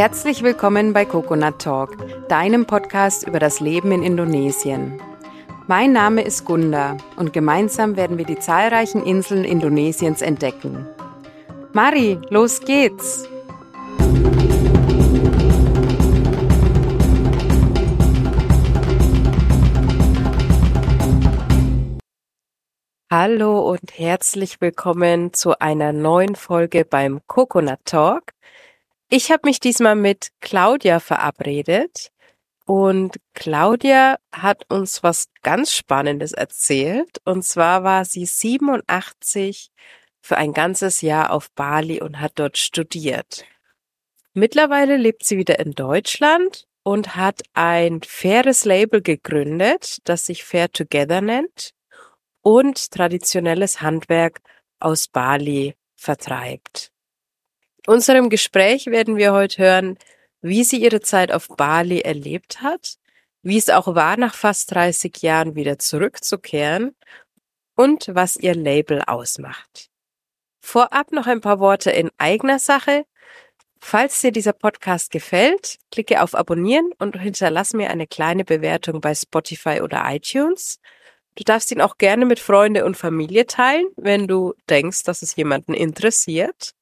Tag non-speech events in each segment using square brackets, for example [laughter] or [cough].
Herzlich willkommen bei Coconut Talk, deinem Podcast über das Leben in Indonesien. Mein Name ist Gunda und gemeinsam werden wir die zahlreichen Inseln Indonesiens entdecken. Mari, los geht's! Hallo und herzlich willkommen zu einer neuen Folge beim Coconut Talk. Ich habe mich diesmal mit Claudia verabredet und Claudia hat uns was ganz Spannendes erzählt. Und zwar war sie 87 für ein ganzes Jahr auf Bali und hat dort studiert. Mittlerweile lebt sie wieder in Deutschland und hat ein faires Label gegründet, das sich Fair Together nennt und traditionelles Handwerk aus Bali vertreibt. Unserem Gespräch werden wir heute hören, wie sie ihre Zeit auf Bali erlebt hat, wie es auch war, nach fast 30 Jahren wieder zurückzukehren und was ihr Label ausmacht. Vorab noch ein paar Worte in eigener Sache. Falls dir dieser Podcast gefällt, klicke auf Abonnieren und hinterlass mir eine kleine Bewertung bei Spotify oder iTunes. Du darfst ihn auch gerne mit Freunde und Familie teilen, wenn du denkst, dass es jemanden interessiert.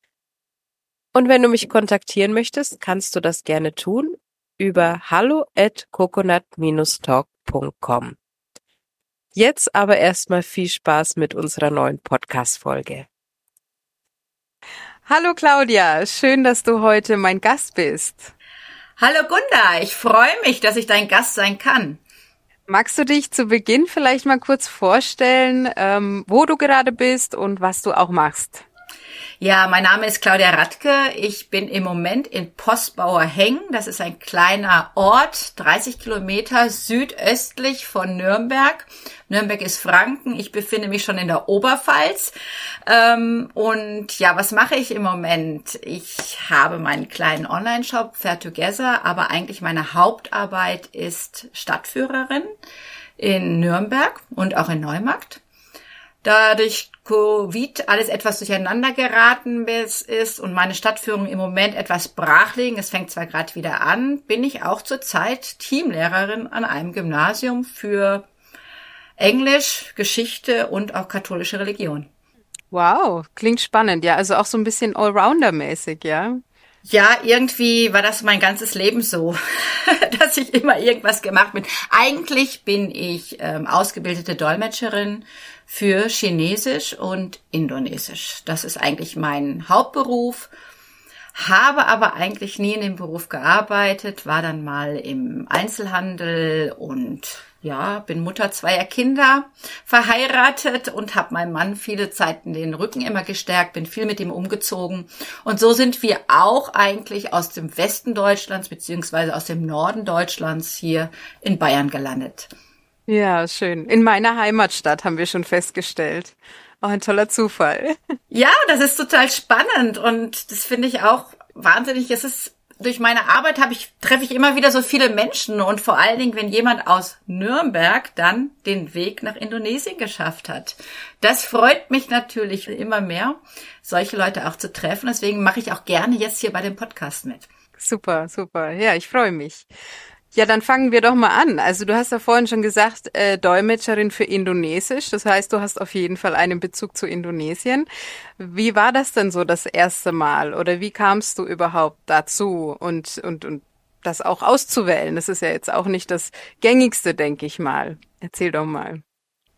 Und wenn du mich kontaktieren möchtest, kannst du das gerne tun über hallo at coconut-talk.com. Jetzt aber erstmal viel Spaß mit unserer neuen Podcast-Folge. Hallo Claudia, schön, dass du heute mein Gast bist. Hallo Gunda, ich freue mich, dass ich dein Gast sein kann. Magst du dich zu Beginn vielleicht mal kurz vorstellen, ähm, wo du gerade bist und was du auch machst? Ja, mein Name ist Claudia Radke. Ich bin im Moment in Postbauer Heng. Das ist ein kleiner Ort, 30 Kilometer südöstlich von Nürnberg. Nürnberg ist Franken. Ich befinde mich schon in der Oberpfalz. Ähm, und ja, was mache ich im Moment? Ich habe meinen kleinen Online-Shop Fair Together, aber eigentlich meine Hauptarbeit ist Stadtführerin in Nürnberg und auch in Neumarkt. Dadurch Covid alles etwas durcheinander geraten ist und meine Stadtführung im Moment etwas brach liegen, es fängt zwar gerade wieder an, bin ich auch zurzeit Teamlehrerin an einem Gymnasium für Englisch, Geschichte und auch katholische Religion. Wow, klingt spannend, ja, also auch so ein bisschen Allrounder-mäßig, ja. Ja, irgendwie war das mein ganzes Leben so, [laughs] dass ich immer irgendwas gemacht bin. Eigentlich bin ich ähm, ausgebildete Dolmetscherin für Chinesisch und Indonesisch. Das ist eigentlich mein Hauptberuf. Habe aber eigentlich nie in dem Beruf gearbeitet, war dann mal im Einzelhandel und ja, bin Mutter zweier Kinder, verheiratet und habe meinem Mann viele Zeiten den Rücken immer gestärkt, bin viel mit ihm umgezogen. Und so sind wir auch eigentlich aus dem Westen Deutschlands beziehungsweise aus dem Norden Deutschlands hier in Bayern gelandet. Ja, schön. In meiner Heimatstadt haben wir schon festgestellt. Auch ein toller Zufall. Ja, das ist total spannend und das finde ich auch wahnsinnig. Es ist durch meine Arbeit habe ich treffe ich immer wieder so viele Menschen und vor allen Dingen, wenn jemand aus Nürnberg dann den Weg nach Indonesien geschafft hat. Das freut mich natürlich immer mehr, solche Leute auch zu treffen. Deswegen mache ich auch gerne jetzt hier bei dem Podcast mit. Super, super. Ja, ich freue mich. Ja, dann fangen wir doch mal an. Also du hast ja vorhin schon gesagt, äh, Dolmetscherin für Indonesisch. Das heißt, du hast auf jeden Fall einen Bezug zu Indonesien. Wie war das denn so das erste Mal? Oder wie kamst du überhaupt dazu und, und, und das auch auszuwählen? Das ist ja jetzt auch nicht das gängigste, denke ich mal. Erzähl doch mal.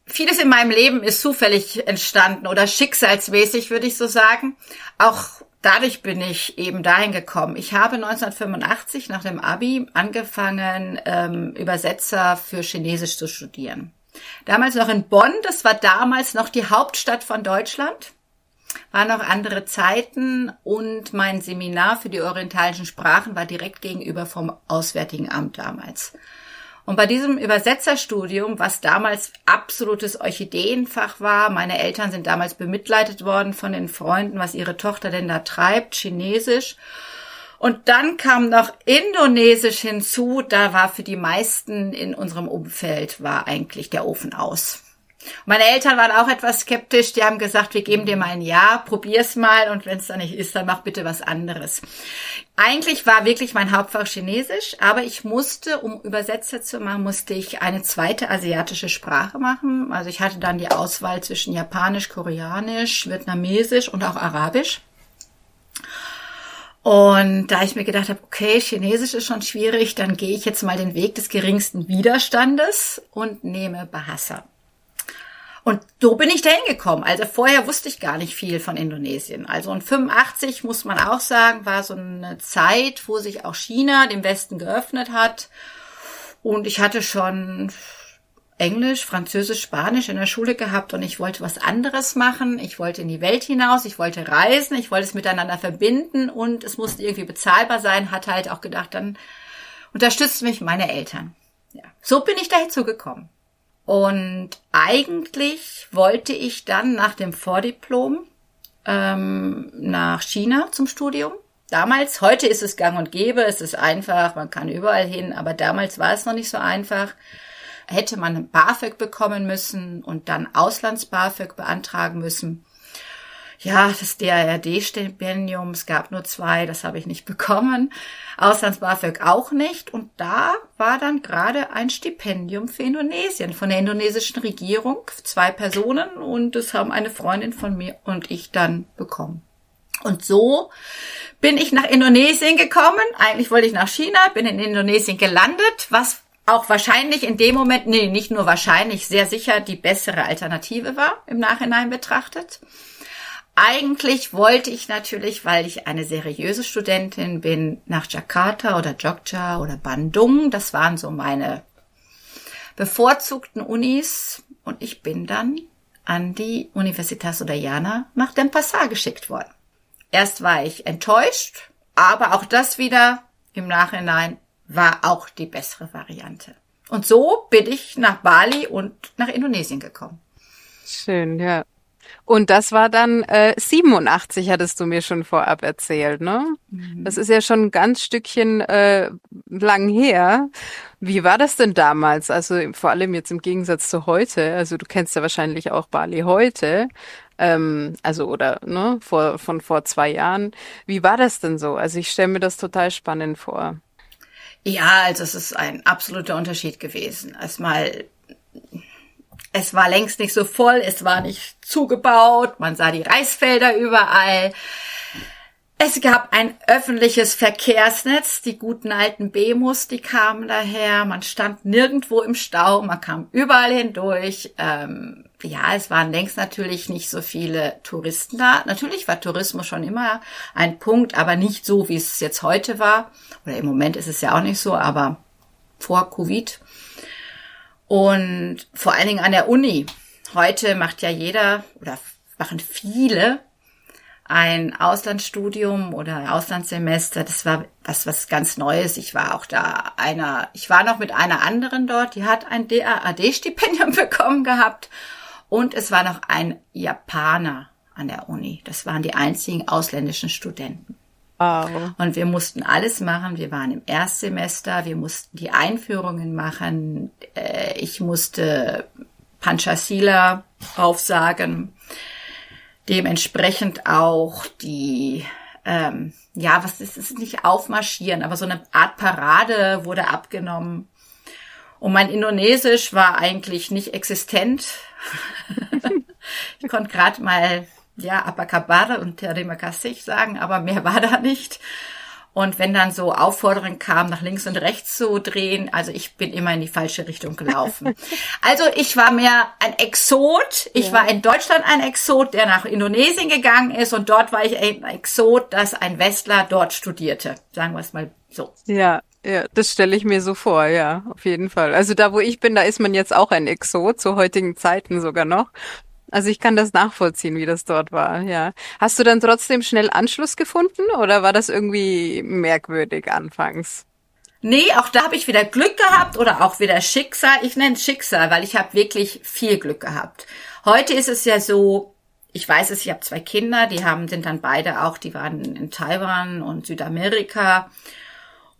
Vieles in meinem Leben ist zufällig entstanden oder schicksalsmäßig, würde ich so sagen. Auch dadurch bin ich eben dahin gekommen. Ich habe 1985 nach dem Abi angefangen, ähm, Übersetzer für Chinesisch zu studieren. Damals noch in Bonn, das war damals noch die Hauptstadt von Deutschland. Waren noch andere Zeiten und mein Seminar für die orientalischen Sprachen war direkt gegenüber vom Auswärtigen Amt damals. Und bei diesem Übersetzerstudium, was damals absolutes Orchideenfach war, meine Eltern sind damals bemitleidet worden von den Freunden, was ihre Tochter denn da treibt, Chinesisch. Und dann kam noch Indonesisch hinzu. Da war für die meisten in unserem Umfeld war eigentlich der Ofen aus. Meine Eltern waren auch etwas skeptisch. Die haben gesagt, wir geben dir mal ein Jahr, probier's mal und wenn es dann nicht ist, dann mach bitte was anderes. Eigentlich war wirklich mein Hauptfach Chinesisch, aber ich musste, um Übersetzer zu machen, musste ich eine zweite asiatische Sprache machen. Also ich hatte dann die Auswahl zwischen Japanisch, Koreanisch, Vietnamesisch und auch Arabisch. Und da ich mir gedacht habe, okay, Chinesisch ist schon schwierig, dann gehe ich jetzt mal den Weg des geringsten Widerstandes und nehme Bahasa. Und so bin ich da hingekommen. Also vorher wusste ich gar nicht viel von Indonesien. Also in 85 muss man auch sagen, war so eine Zeit, wo sich auch China dem Westen geöffnet hat. Und ich hatte schon Englisch, Französisch, Spanisch in der Schule gehabt und ich wollte was anderes machen. Ich wollte in die Welt hinaus, ich wollte reisen, ich wollte es miteinander verbinden und es musste irgendwie bezahlbar sein. Hatte halt auch gedacht, dann unterstützt mich meine Eltern. Ja, so bin ich dazu gekommen. Und eigentlich wollte ich dann nach dem Vordiplom ähm, nach China zum Studium. Damals, heute ist es gang und gäbe, es ist einfach, man kann überall hin, aber damals war es noch nicht so einfach. Hätte man ein BAföG bekommen müssen und dann Auslands-BAföG beantragen müssen ja, das DARD-Stipendium, es gab nur zwei, das habe ich nicht bekommen. Auslands-BAföG auch nicht. Und da war dann gerade ein Stipendium für Indonesien von der indonesischen Regierung, zwei Personen und das haben eine Freundin von mir und ich dann bekommen. Und so bin ich nach Indonesien gekommen. Eigentlich wollte ich nach China, bin in Indonesien gelandet, was auch wahrscheinlich in dem Moment, nee, nicht nur wahrscheinlich, sehr sicher die bessere Alternative war, im Nachhinein betrachtet. Eigentlich wollte ich natürlich, weil ich eine seriöse Studentin bin, nach Jakarta oder Jogja oder Bandung. Das waren so meine bevorzugten Unis. Und ich bin dann an die Universitas Udayana nach Denpasar geschickt worden. Erst war ich enttäuscht, aber auch das wieder im Nachhinein war auch die bessere Variante. Und so bin ich nach Bali und nach Indonesien gekommen. Schön, ja. Und das war dann äh, 87, hattest du mir schon vorab erzählt, ne? Mhm. Das ist ja schon ein ganz Stückchen äh, lang her. Wie war das denn damals? Also vor allem jetzt im Gegensatz zu heute. Also du kennst ja wahrscheinlich auch Bali heute. Ähm, also oder ne, vor, von vor zwei Jahren. Wie war das denn so? Also ich stelle mir das total spannend vor. Ja, also es ist ein absoluter Unterschied gewesen. Erstmal es war längst nicht so voll, es war nicht zugebaut, man sah die Reisfelder überall. Es gab ein öffentliches Verkehrsnetz, die guten alten Bemos, die kamen daher. Man stand nirgendwo im Stau, man kam überall hindurch. Ähm, ja, es waren längst natürlich nicht so viele Touristen da. Natürlich war Tourismus schon immer ein Punkt, aber nicht so, wie es jetzt heute war. Oder im Moment ist es ja auch nicht so, aber vor Covid und vor allen Dingen an der Uni. Heute macht ja jeder oder machen viele ein Auslandsstudium oder ein Auslandssemester. Das war was, was ganz Neues. Ich war auch da einer, ich war noch mit einer anderen dort, die hat ein DAAD-Stipendium [laughs] bekommen gehabt. Und es war noch ein Japaner an der Uni. Das waren die einzigen ausländischen Studenten. Wow. Und wir mussten alles machen. Wir waren im Erstsemester, wir mussten die Einführungen machen. Äh, ich musste Panchasila aufsagen. Dementsprechend auch die, ähm, ja, was ist es nicht aufmarschieren, aber so eine Art Parade wurde abgenommen. Und mein Indonesisch war eigentlich nicht existent. [laughs] ich konnte gerade mal ja, Abakabara und Terima Kasih sagen, aber mehr [laughs] war da nicht. Und wenn dann so Aufforderungen kamen, nach links und rechts zu drehen, also ich bin immer in die falsche Richtung gelaufen. [laughs] also ich war mehr ein Exot. Ich ja. war in Deutschland ein Exot, der nach Indonesien gegangen ist und dort war ich ein Exot, dass ein Westler dort studierte. Sagen wir es mal so. Ja, ja, das stelle ich mir so vor, ja, auf jeden Fall. Also da, wo ich bin, da ist man jetzt auch ein Exot, zu heutigen Zeiten sogar noch. Also ich kann das nachvollziehen, wie das dort war, ja. Hast du dann trotzdem schnell Anschluss gefunden oder war das irgendwie merkwürdig anfangs? Nee, auch da habe ich wieder Glück gehabt oder auch wieder Schicksal. Ich nenne Schicksal, weil ich habe wirklich viel Glück gehabt. Heute ist es ja so, ich weiß es, ich habe zwei Kinder, die haben sind dann beide auch, die waren in Taiwan und Südamerika.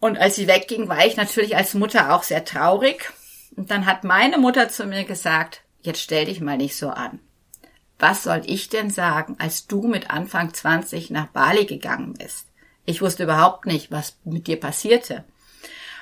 Und als sie wegging, war ich natürlich als Mutter auch sehr traurig. Und dann hat meine Mutter zu mir gesagt, jetzt stell dich mal nicht so an. Was soll ich denn sagen, als du mit Anfang 20 nach Bali gegangen bist? Ich wusste überhaupt nicht, was mit dir passierte.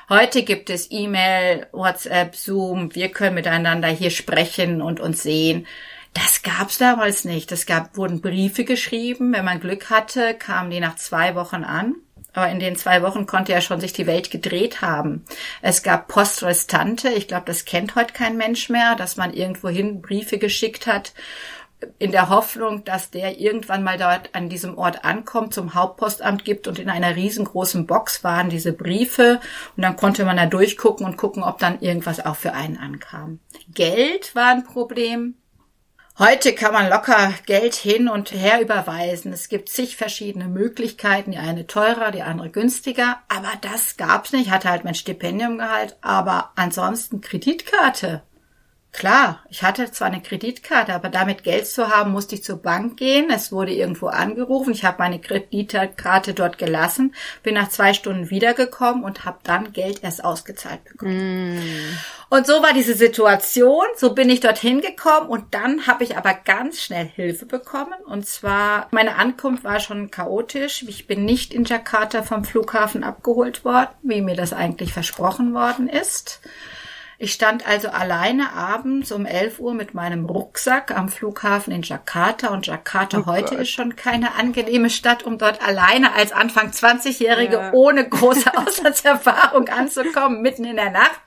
Heute gibt es E-Mail, WhatsApp, Zoom, wir können miteinander hier sprechen und uns sehen. Das gab's damals nicht. Es gab, wurden Briefe geschrieben. Wenn man Glück hatte, kamen die nach zwei Wochen an. Aber in den zwei Wochen konnte ja schon sich die Welt gedreht haben. Es gab Postrestante. Ich glaube, das kennt heute kein Mensch mehr, dass man irgendwohin Briefe geschickt hat in der Hoffnung, dass der irgendwann mal dort an diesem Ort ankommt, zum Hauptpostamt gibt und in einer riesengroßen Box waren diese Briefe und dann konnte man da durchgucken und gucken, ob dann irgendwas auch für einen ankam. Geld war ein Problem. Heute kann man locker Geld hin und her überweisen. Es gibt zig verschiedene Möglichkeiten, die eine teurer, die andere günstiger, aber das gab's nicht. Ich hatte halt mein Stipendium gehalten, aber ansonsten Kreditkarte. Klar, ich hatte zwar eine Kreditkarte, aber damit Geld zu haben, musste ich zur Bank gehen. Es wurde irgendwo angerufen. Ich habe meine Kreditkarte dort gelassen, bin nach zwei Stunden wiedergekommen und habe dann Geld erst ausgezahlt bekommen. Mm. Und so war diese Situation. So bin ich dorthin gekommen und dann habe ich aber ganz schnell Hilfe bekommen. Und zwar, meine Ankunft war schon chaotisch. Ich bin nicht in Jakarta vom Flughafen abgeholt worden, wie mir das eigentlich versprochen worden ist. Ich stand also alleine abends um 11 Uhr mit meinem Rucksack am Flughafen in Jakarta und Jakarta oh heute Gott. ist schon keine angenehme Stadt, um dort alleine als Anfang 20-Jährige ja. ohne große [laughs] Auslandserfahrung anzukommen, mitten in der Nacht.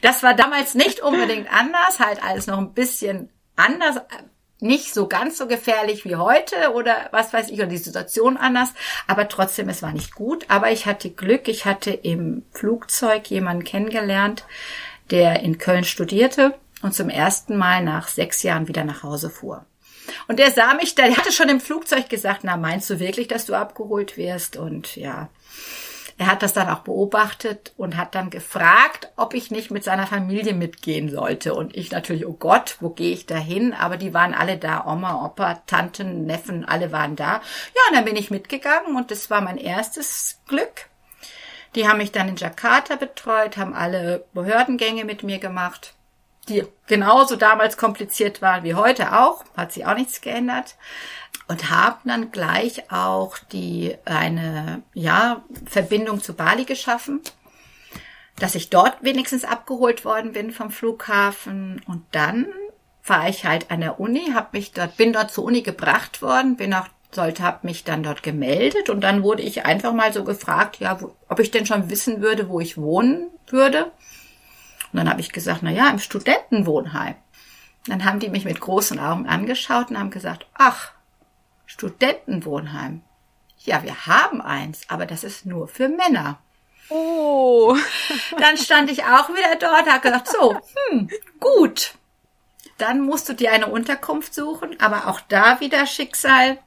Das war damals nicht unbedingt anders, halt alles noch ein bisschen anders, nicht so ganz so gefährlich wie heute oder was weiß ich, oder die Situation anders, aber trotzdem, es war nicht gut. Aber ich hatte Glück, ich hatte im Flugzeug jemanden kennengelernt, der in Köln studierte und zum ersten Mal nach sechs Jahren wieder nach Hause fuhr. Und der sah mich, der hatte schon im Flugzeug gesagt, na, meinst du wirklich, dass du abgeholt wirst? Und ja, er hat das dann auch beobachtet und hat dann gefragt, ob ich nicht mit seiner Familie mitgehen sollte. Und ich natürlich, oh Gott, wo gehe ich da hin? Aber die waren alle da, Oma, Opa, Tanten, Neffen, alle waren da. Ja, und dann bin ich mitgegangen und das war mein erstes Glück. Die haben mich dann in Jakarta betreut, haben alle Behördengänge mit mir gemacht, die genauso damals kompliziert waren wie heute auch, hat sich auch nichts geändert. Und haben dann gleich auch die eine ja Verbindung zu Bali geschaffen, dass ich dort wenigstens abgeholt worden bin vom Flughafen. Und dann war ich halt an der Uni, habe mich dort bin dort zur Uni gebracht worden, bin auch sollte, habe mich dann dort gemeldet und dann wurde ich einfach mal so gefragt, ja, wo, ob ich denn schon wissen würde, wo ich wohnen würde. Und dann habe ich gesagt, na ja, im Studentenwohnheim. Dann haben die mich mit großen Augen angeschaut und haben gesagt, ach, Studentenwohnheim. Ja, wir haben eins, aber das ist nur für Männer. Oh. [laughs] Dann stand ich auch wieder dort, habe gedacht, so, hm, gut. Dann musst du dir eine Unterkunft suchen, aber auch da wieder Schicksal.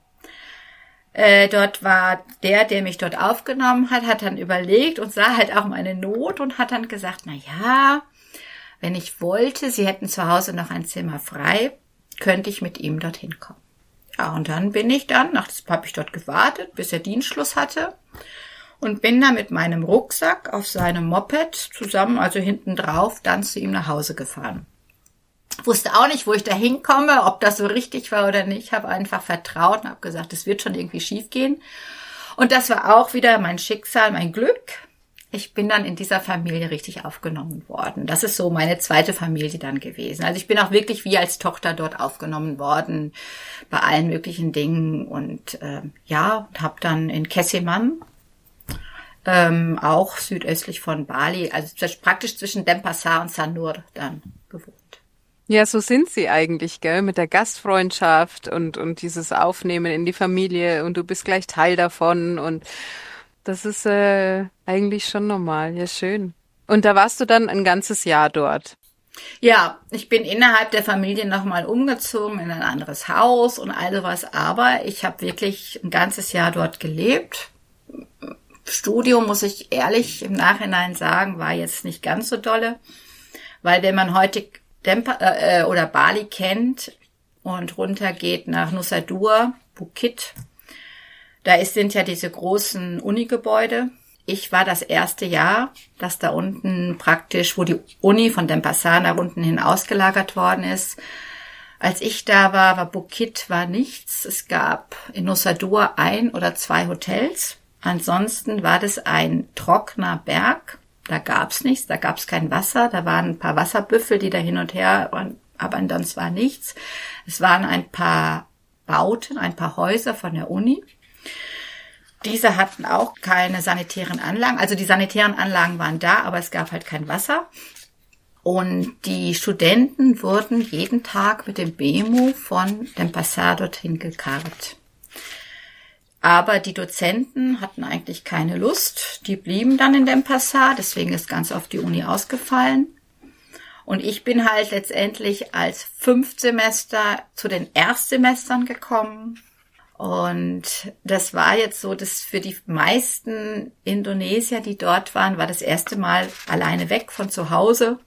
Äh, dort war der, der mich dort aufgenommen hat, hat dann überlegt und sah halt auch meine Not und hat dann gesagt, na ja, wenn ich wollte, sie hätten zu Hause noch ein Zimmer frei, könnte ich mit ihm dorthin kommen. Ja, und dann bin ich dann, nach habe ich dort gewartet, bis er Dienstschluss hatte und bin dann mit meinem Rucksack auf seinem Moped zusammen, also hinten drauf, dann zu ihm nach Hause gefahren wusste auch nicht, wo ich da hinkomme, ob das so richtig war oder nicht. Habe einfach vertraut und habe gesagt, es wird schon irgendwie schief gehen. Und das war auch wieder mein Schicksal, mein Glück. Ich bin dann in dieser Familie richtig aufgenommen worden. Das ist so meine zweite Familie dann gewesen. Also ich bin auch wirklich wie als Tochter dort aufgenommen worden bei allen möglichen Dingen und äh, ja, habe dann in Kessiman ähm, auch südöstlich von Bali, also praktisch zwischen Denpasar und Sanur dann. Ja, so sind sie eigentlich, gell? Mit der Gastfreundschaft und, und dieses Aufnehmen in die Familie und du bist gleich Teil davon und das ist äh, eigentlich schon normal. Ja, schön. Und da warst du dann ein ganzes Jahr dort. Ja, ich bin innerhalb der Familie nochmal umgezogen in ein anderes Haus und all sowas, aber ich habe wirklich ein ganzes Jahr dort gelebt. Studium, muss ich ehrlich im Nachhinein sagen, war jetzt nicht ganz so dolle, weil wenn man heute Dempa, äh, oder Bali kennt und runter geht nach Nusa Dua, Bukit, da ist, sind ja diese großen Unigebäude. ich war das erste Jahr, dass da unten praktisch, wo die Uni von Denpasar nach unten hin ausgelagert worden ist. Als ich da war, war Bukit war nichts. Es gab in Nusa Dua ein oder zwei Hotels. Ansonsten war das ein trockener Berg. Da gab's nichts, da gab's kein Wasser. Da waren ein paar Wasserbüffel, die da hin und her waren, aber ansonsten war nichts. Es waren ein paar Bauten, ein paar Häuser von der Uni. Diese hatten auch keine sanitären Anlagen. Also die sanitären Anlagen waren da, aber es gab halt kein Wasser. Und die Studenten wurden jeden Tag mit dem Bemo von dem Passat dorthin gekarrt. Aber die Dozenten hatten eigentlich keine Lust. Die blieben dann in dem Passat, deswegen ist ganz oft die Uni ausgefallen. Und ich bin halt letztendlich als Fünftsemester zu den Erstsemestern gekommen und das war jetzt so, dass für die meisten Indonesier, die dort waren, war das erste Mal alleine weg von zu Hause.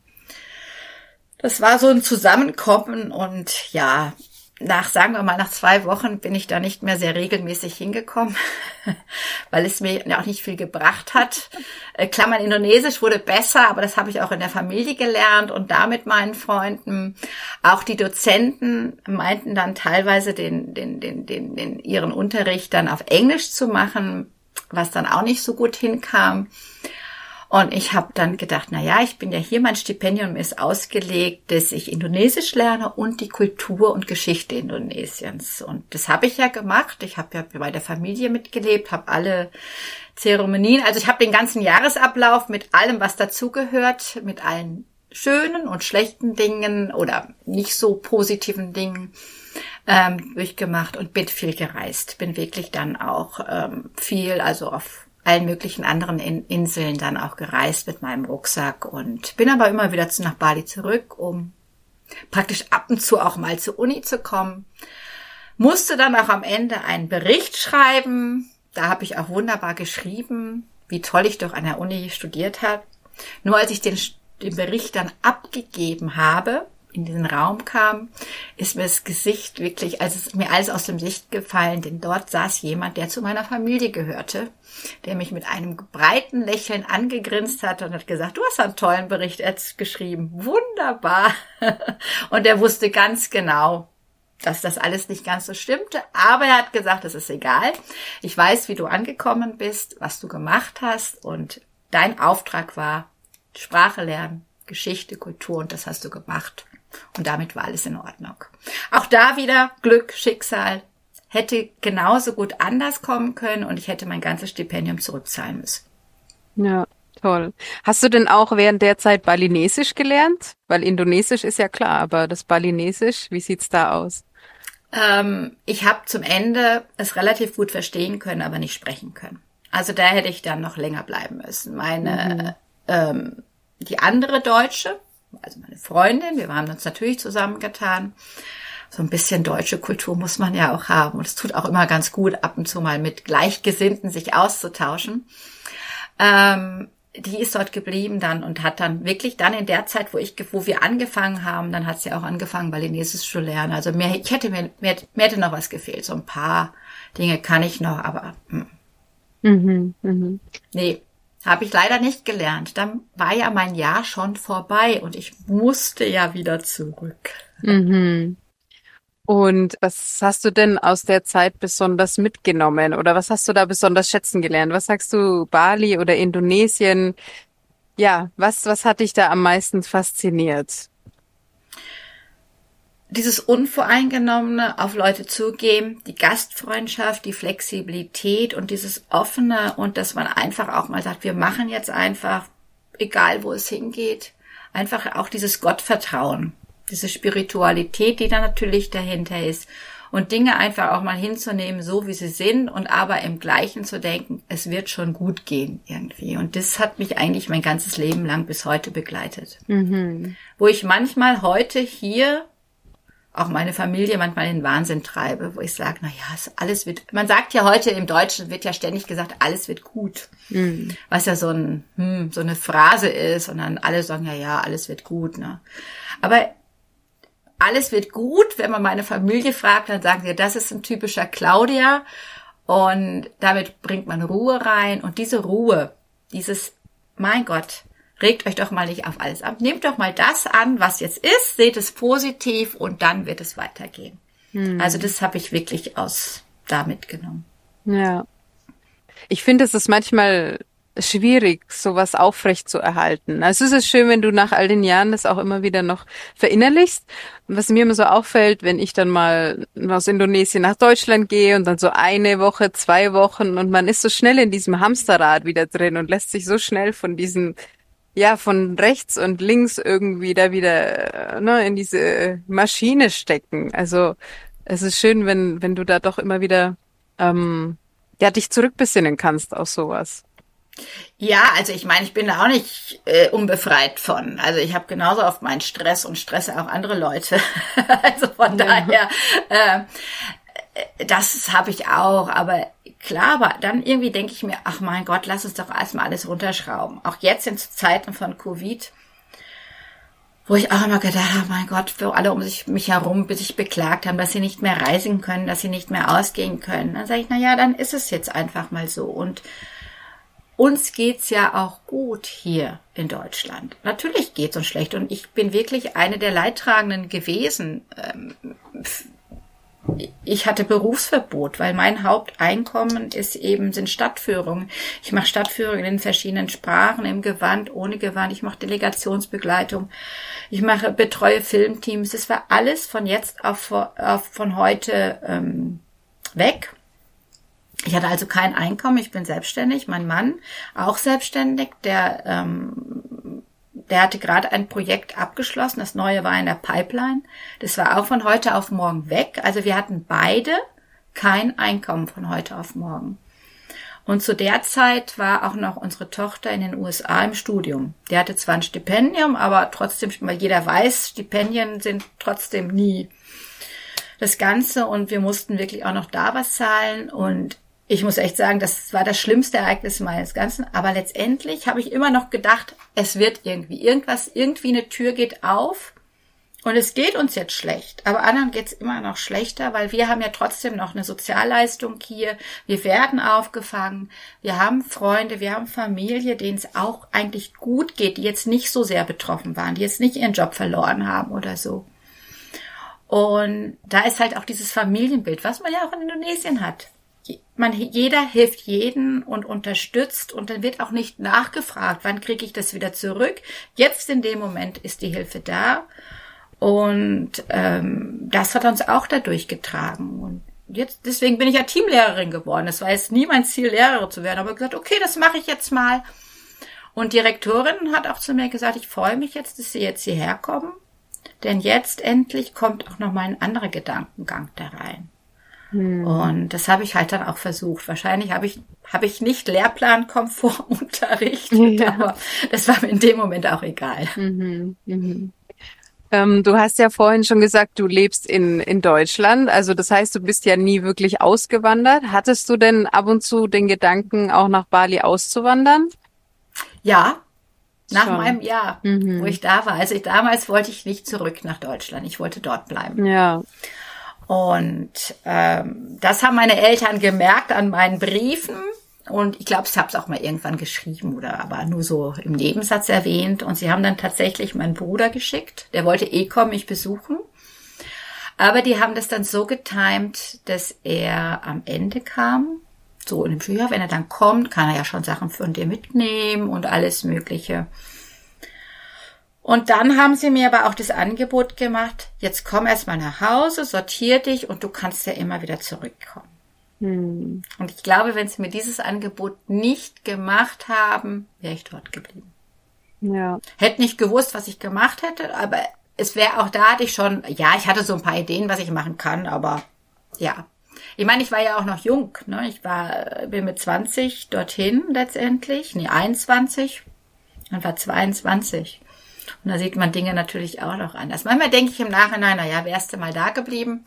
Das war so ein Zusammenkommen und ja, nach, sagen wir mal, nach zwei Wochen bin ich da nicht mehr sehr regelmäßig hingekommen, [laughs] weil es mir auch nicht viel gebracht hat. Äh, Klammern Indonesisch wurde besser, aber das habe ich auch in der Familie gelernt und da mit meinen Freunden. Auch die Dozenten meinten dann teilweise den, den, den, den, den ihren Unterricht dann auf Englisch zu machen, was dann auch nicht so gut hinkam. Und ich habe dann gedacht, na ja, ich bin ja hier, mein Stipendium ist ausgelegt, dass ich Indonesisch lerne und die Kultur und Geschichte Indonesiens. Und das habe ich ja gemacht. Ich habe ja bei der Familie mitgelebt, habe alle Zeremonien, also ich habe den ganzen Jahresablauf mit allem, was dazugehört, mit allen schönen und schlechten Dingen oder nicht so positiven Dingen ähm, durchgemacht und bin viel gereist. Bin wirklich dann auch ähm, viel, also auf allen möglichen anderen in Inseln dann auch gereist mit meinem Rucksack und bin aber immer wieder nach Bali zurück, um praktisch ab und zu auch mal zur Uni zu kommen. Musste dann auch am Ende einen Bericht schreiben. Da habe ich auch wunderbar geschrieben, wie toll ich doch an der Uni studiert habe. Nur als ich den, den Bericht dann abgegeben habe, in diesen Raum kam, ist mir das Gesicht wirklich, also ist mir alles aus dem Licht gefallen, denn dort saß jemand, der zu meiner Familie gehörte, der mich mit einem breiten Lächeln angegrinst hat und hat gesagt, du hast einen tollen Bericht geschrieben, wunderbar. [laughs] Und er wusste ganz genau, dass das alles nicht ganz so stimmte, aber er hat gesagt, es ist egal. Ich weiß, wie du angekommen bist, was du gemacht hast und dein Auftrag war, Sprache lernen, Geschichte, Kultur und das hast du gemacht. Und damit war alles in Ordnung. Auch da wieder Glück, Schicksal. Hätte genauso gut anders kommen können und ich hätte mein ganzes Stipendium zurückzahlen müssen. Ja, toll. Hast du denn auch während der Zeit Balinesisch gelernt? Weil Indonesisch ist ja klar, aber das Balinesisch, wie sieht's da aus? Ähm, ich habe zum Ende es relativ gut verstehen können, aber nicht sprechen können. Also da hätte ich dann noch länger bleiben müssen. Meine mhm. ähm, die andere Deutsche, also meine Freundin, wir haben uns natürlich zusammengetan. So ein bisschen deutsche Kultur muss man ja auch haben. Und es tut auch immer ganz gut, ab und zu mal mit Gleichgesinnten sich auszutauschen. Ähm, die ist dort geblieben dann und hat dann wirklich dann in der Zeit, wo ich, wo wir angefangen haben, dann hat sie auch angefangen, Balinesisch zu lernen. Also mehr, ich hätte mir, mir, mir hätte noch was gefehlt. So ein paar Dinge kann ich noch, aber mh. Mhm, mh. nee, habe ich leider nicht gelernt. Dann war ja mein Jahr schon vorbei und ich musste ja wieder zurück. Mhm. Und was hast du denn aus der Zeit besonders mitgenommen oder was hast du da besonders schätzen gelernt? Was sagst du, Bali oder Indonesien? Ja, was, was hat dich da am meisten fasziniert? Dieses Unvoreingenommene auf Leute zugehen, die Gastfreundschaft, die Flexibilität und dieses Offene und dass man einfach auch mal sagt, wir machen jetzt einfach, egal wo es hingeht, einfach auch dieses Gottvertrauen, diese Spiritualität, die da natürlich dahinter ist und Dinge einfach auch mal hinzunehmen, so wie sie sind und aber im Gleichen zu denken, es wird schon gut gehen irgendwie. Und das hat mich eigentlich mein ganzes Leben lang bis heute begleitet. Mhm. Wo ich manchmal heute hier auch meine Familie manchmal in den Wahnsinn treibe, wo ich sage, na ja, alles wird, man sagt ja heute im Deutschen wird ja ständig gesagt, alles wird gut. Mhm. Was ja so ein, hm, so eine Phrase ist und dann alle sagen, ja, ja, alles wird gut, ne. Aber alles wird gut, wenn man meine Familie fragt, dann sagen sie, das ist ein typischer Claudia und damit bringt man Ruhe rein und diese Ruhe, dieses, mein Gott, regt euch doch mal nicht auf alles ab. Nehmt doch mal das an, was jetzt ist, seht es positiv und dann wird es weitergehen. Hm. Also das habe ich wirklich aus da mitgenommen. Ja. Ich finde, es ist manchmal schwierig, sowas aufrecht zu erhalten. Also es ist schön, wenn du nach all den Jahren das auch immer wieder noch verinnerlichst. was mir immer so auffällt, wenn ich dann mal aus Indonesien nach Deutschland gehe und dann so eine Woche, zwei Wochen und man ist so schnell in diesem Hamsterrad wieder drin und lässt sich so schnell von diesen ja, von rechts und links irgendwie da wieder ne, in diese Maschine stecken. Also es ist schön, wenn, wenn du da doch immer wieder ähm, ja, dich zurückbesinnen kannst aus sowas. Ja, also ich meine, ich bin da auch nicht äh, unbefreit von. Also ich habe genauso oft meinen Stress und stresse auch andere Leute. [laughs] also von ja. daher, äh, das habe ich auch. Aber klar, aber dann irgendwie denke ich mir, ach mein Gott, lass uns doch erstmal alles runterschrauben. Auch jetzt in Zeiten von Covid, wo ich auch immer gedacht habe, mein Gott, für alle um mich herum bis sich beklagt haben, dass sie nicht mehr reisen können, dass sie nicht mehr ausgehen können. Dann sage ich, na ja, dann ist es jetzt einfach mal so. Und uns geht's ja auch gut hier in Deutschland. Natürlich geht's uns schlecht und ich bin wirklich eine der Leidtragenden gewesen. Ähm, ich hatte Berufsverbot, weil mein Haupteinkommen ist eben sind Stadtführungen. Ich mache Stadtführungen in verschiedenen Sprachen, im Gewand, ohne Gewand. Ich mache Delegationsbegleitung. Ich mache betreue Filmteams. Das war alles von jetzt auf, auf von heute ähm, weg. Ich hatte also kein Einkommen, ich bin selbstständig, mein Mann auch selbstständig, der, ähm, der hatte gerade ein Projekt abgeschlossen, das neue war in der Pipeline. Das war auch von heute auf morgen weg. Also wir hatten beide kein Einkommen von heute auf morgen. Und zu der Zeit war auch noch unsere Tochter in den USA im Studium. Die hatte zwar ein Stipendium, aber trotzdem, weil jeder weiß, Stipendien sind trotzdem nie das Ganze und wir mussten wirklich auch noch da was zahlen und ich muss echt sagen, das war das schlimmste Ereignis meines Ganzen. Aber letztendlich habe ich immer noch gedacht, es wird irgendwie irgendwas, irgendwie eine Tür geht auf und es geht uns jetzt schlecht. Aber anderen geht es immer noch schlechter, weil wir haben ja trotzdem noch eine Sozialleistung hier. Wir werden aufgefangen. Wir haben Freunde, wir haben Familie, denen es auch eigentlich gut geht, die jetzt nicht so sehr betroffen waren, die jetzt nicht ihren Job verloren haben oder so. Und da ist halt auch dieses Familienbild, was man ja auch in Indonesien hat man, jeder hilft jeden und unterstützt und dann wird auch nicht nachgefragt, wann kriege ich das wieder zurück. Jetzt in dem Moment ist die Hilfe da und ähm, das hat uns auch dadurch getragen und jetzt deswegen bin ich ja Teamlehrerin geworden. Es war jetzt nie mein Ziel, Lehrerin zu werden, aber gesagt, okay, das mache ich jetzt mal. Und die Rektorin hat auch zu mir gesagt, ich freue mich jetzt, dass Sie jetzt hierher kommen, denn jetzt endlich kommt auch noch mal ein anderer Gedankengang da rein. Hm. Und das habe ich halt dann auch versucht. Wahrscheinlich habe ich, habe ich nicht Lehrplankomfort [laughs] unterrichtet, ja. aber das war mir in dem Moment auch egal. Mhm. Mhm. Ähm, du hast ja vorhin schon gesagt, du lebst in, in Deutschland. Also das heißt, du bist ja nie wirklich ausgewandert. Hattest du denn ab und zu den Gedanken, auch nach Bali auszuwandern? Ja, nach Schon. meinem Jahr, mhm. wo ich da war. Also ich, damals wollte ich nicht zurück nach Deutschland. Ich wollte dort bleiben. Ja. Und ähm, das haben meine Eltern gemerkt an meinen Briefen. Und ich glaube, ich habe es auch mal irgendwann geschrieben oder aber nur so im Nebensatz erwähnt. Und sie haben dann tatsächlich meinen Bruder geschickt. Der wollte eh kommen, mich besuchen. Aber die haben das dann so getimt, dass er am Ende kam. So in dem Schuljahr, wenn er dann kommt, kann er ja schon Sachen von dir mitnehmen und alles Mögliche. Und dann haben sie mir aber auch das Angebot gemacht, jetzt komm erstmal nach Hause, sortier dich und du kannst ja immer wieder zurückkommen. Hm. Und ich glaube, wenn sie mir dieses Angebot nicht gemacht haben, wäre ich dort geblieben. Ja. Hätte nicht gewusst, was ich gemacht hätte, aber es wäre auch da hatte ich schon, ja, ich hatte so ein paar Ideen, was ich machen kann, aber ja. Ich meine, ich war ja auch noch jung, ne? Ich war, bin mit 20 dorthin letztendlich, nee, 21 und war 22. Und da sieht man Dinge natürlich auch noch anders. Manchmal denke ich im Nachhinein, na ja, wärst du mal da geblieben.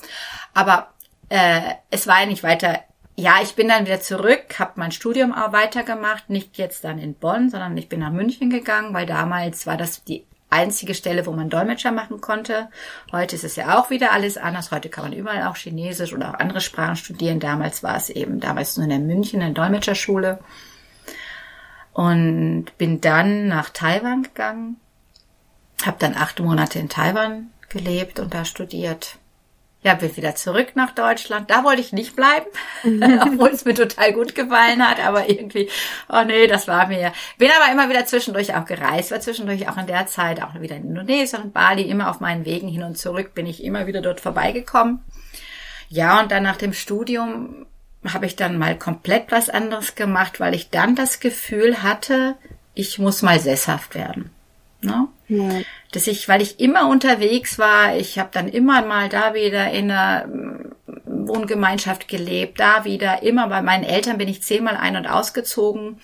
Aber äh, es war ja nicht weiter. Ja, ich bin dann wieder zurück, habe mein Studium auch weitergemacht, nicht jetzt dann in Bonn, sondern ich bin nach München gegangen, weil damals war das die einzige Stelle, wo man Dolmetscher machen konnte. Heute ist es ja auch wieder alles anders. Heute kann man überall auch Chinesisch oder auch andere Sprachen studieren. Damals war es eben, damals nur in der München, in der Dolmetscherschule. und bin dann nach Taiwan gegangen, habe dann acht Monate in Taiwan gelebt und da studiert. Ja, bin wieder zurück nach Deutschland. Da wollte ich nicht bleiben, [laughs] obwohl es mir total gut gefallen hat. Aber irgendwie, oh nee, das war mir. Bin aber immer wieder zwischendurch auch gereist, war zwischendurch auch in der Zeit auch wieder in Indonesien und Bali. Immer auf meinen Wegen hin und zurück bin ich immer wieder dort vorbeigekommen. Ja, und dann nach dem Studium habe ich dann mal komplett was anderes gemacht, weil ich dann das Gefühl hatte, ich muss mal sesshaft werden. Ne? Ja. Dass ich, weil ich immer unterwegs war, ich habe dann immer mal da wieder in einer Wohngemeinschaft gelebt, da wieder immer bei meinen Eltern bin ich zehnmal ein- und ausgezogen.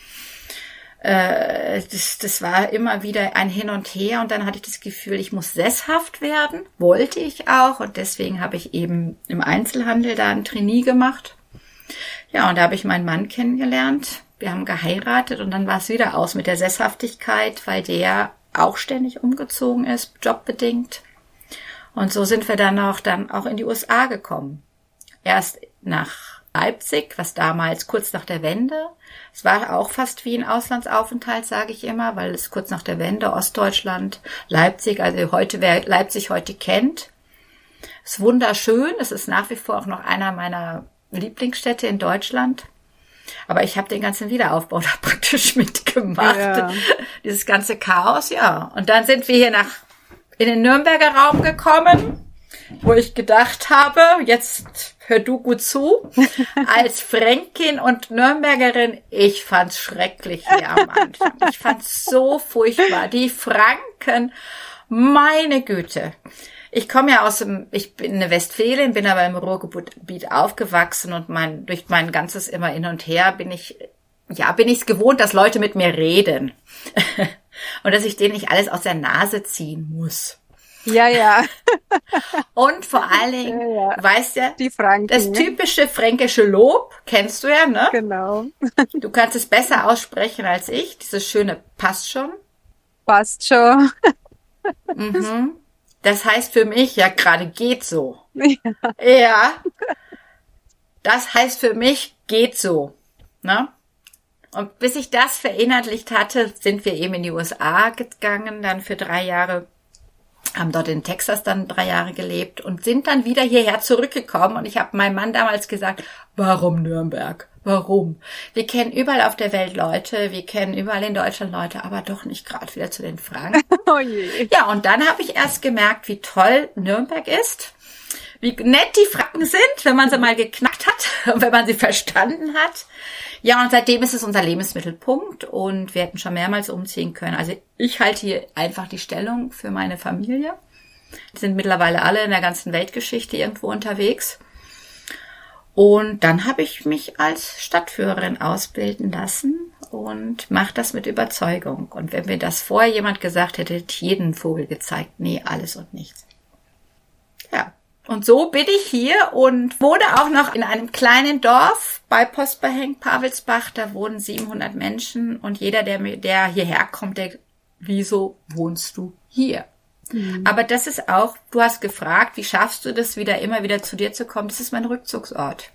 Äh, das, das war immer wieder ein Hin und Her und dann hatte ich das Gefühl, ich muss sesshaft werden, wollte ich auch und deswegen habe ich eben im Einzelhandel da ein Trainee gemacht. Ja, und da habe ich meinen Mann kennengelernt. Wir haben geheiratet und dann war es wieder aus mit der Sesshaftigkeit, weil der auch ständig umgezogen ist, jobbedingt. Und so sind wir dann auch dann auch in die USA gekommen. Erst nach Leipzig, was damals kurz nach der Wende. Es war auch fast wie ein Auslandsaufenthalt, sage ich immer, weil es kurz nach der Wende Ostdeutschland, Leipzig, also heute wer Leipzig heute kennt, ist wunderschön. Es ist nach wie vor auch noch einer meiner Lieblingsstädte in Deutschland. Aber ich habe den ganzen Wiederaufbau [laughs] da praktisch mitgemacht. Ja. [laughs] Dieses ganze Chaos, ja. Und dann sind wir hier nach in den Nürnberger Raum gekommen, wo ich gedacht habe, jetzt hör du gut zu. [laughs] Als Fränkin und Nürnbergerin, ich fand's schrecklich hier am Anfang. Ich fand's so furchtbar. Die Franken, meine Güte. Ich komme ja aus dem, ich bin eine Westfälin, bin aber im Ruhrgebiet aufgewachsen und mein, durch mein ganzes immer hin und her bin ich, ja, bin ich es gewohnt, dass Leute mit mir reden. [laughs] und dass ich denen nicht alles aus der Nase ziehen muss. Ja, ja. [laughs] Und vor allen Dingen, ja, ja. weißt ja, Franken, das ne? typische fränkische Lob kennst du ja, ne? Genau. Du kannst es besser aussprechen als ich. Dieses schöne passt schon. Passt schon. Mhm. Das heißt für mich ja gerade geht so. Ja. ja. Das heißt für mich geht so. Ne? Und bis ich das verinnerlicht hatte, sind wir eben in die USA gegangen, dann für drei Jahre, haben dort in Texas dann drei Jahre gelebt und sind dann wieder hierher zurückgekommen. Und ich habe meinem Mann damals gesagt, warum Nürnberg? Warum? Wir kennen überall auf der Welt Leute, wir kennen überall in Deutschland Leute, aber doch nicht gerade wieder zu den Franken. [laughs] oh je. Ja, und dann habe ich erst gemerkt, wie toll Nürnberg ist, wie nett die Franken sind, wenn man sie mal geknackt hat und [laughs] wenn man sie verstanden hat. Ja, und seitdem ist es unser Lebensmittelpunkt und wir hätten schon mehrmals umziehen können. Also ich halte hier einfach die Stellung für meine Familie. Die sind mittlerweile alle in der ganzen Weltgeschichte irgendwo unterwegs. Und dann habe ich mich als Stadtführerin ausbilden lassen und mache das mit Überzeugung. Und wenn mir das vorher jemand gesagt hätte, hätte jeden Vogel gezeigt. Nee, alles und nichts. Ja. Und so bin ich hier und wohne auch noch in einem kleinen Dorf bei Postbehäng, Pavelsbach. Da wohnen 700 Menschen und jeder, der, der hierher kommt, denkt, wieso wohnst du hier? Mhm. Aber das ist auch, du hast gefragt, wie schaffst du das wieder immer wieder zu dir zu kommen? Das ist mein Rückzugsort.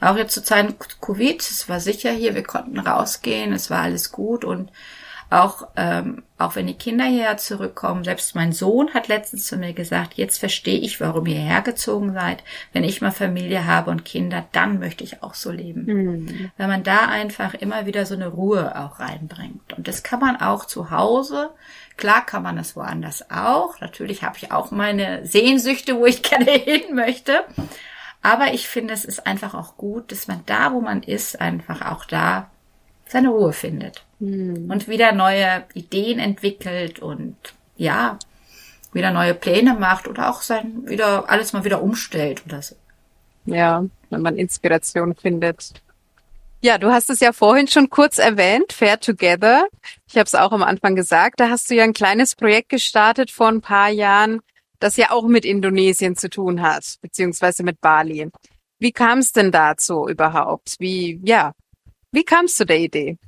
Auch jetzt zu Zeiten Covid, es war sicher hier, wir konnten rausgehen, es war alles gut und auch, ähm, auch wenn die Kinder hierher zurückkommen, selbst mein Sohn hat letztens zu mir gesagt, jetzt verstehe ich, warum ihr hergezogen seid. Wenn ich mal Familie habe und Kinder, dann möchte ich auch so leben. Mhm. Weil man da einfach immer wieder so eine Ruhe auch reinbringt. Und das kann man auch zu Hause. Klar kann man das woanders auch. Natürlich habe ich auch meine Sehnsüchte, wo ich [laughs] gerne hin möchte. Aber ich finde, es ist einfach auch gut, dass man da, wo man ist, einfach auch da seine Ruhe findet mhm. und wieder neue Ideen entwickelt und ja, wieder neue Pläne macht oder auch sein, wieder alles mal wieder umstellt oder so. Ja, wenn man Inspiration findet. Ja, du hast es ja vorhin schon kurz erwähnt, Fair Together. Ich habe es auch am Anfang gesagt. Da hast du ja ein kleines Projekt gestartet vor ein paar Jahren, das ja auch mit Indonesien zu tun hat, beziehungsweise mit Bali. Wie kam es denn dazu überhaupt? Wie, ja, wie kamst du der Idee?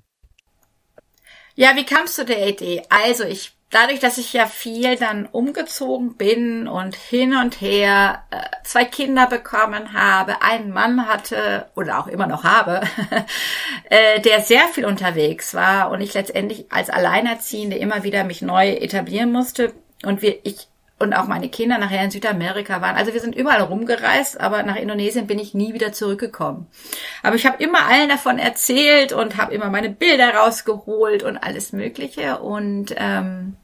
Ja, wie kamst du der Idee? Also ich dadurch, dass ich ja viel dann umgezogen bin und hin und her äh, zwei Kinder bekommen habe, einen Mann hatte oder auch immer noch habe, [laughs] äh, der sehr viel unterwegs war und ich letztendlich als Alleinerziehende immer wieder mich neu etablieren musste und wir, ich und auch meine Kinder nachher in Südamerika waren. Also wir sind überall rumgereist, aber nach Indonesien bin ich nie wieder zurückgekommen. Aber ich habe immer allen davon erzählt und habe immer meine Bilder rausgeholt und alles Mögliche und ähm,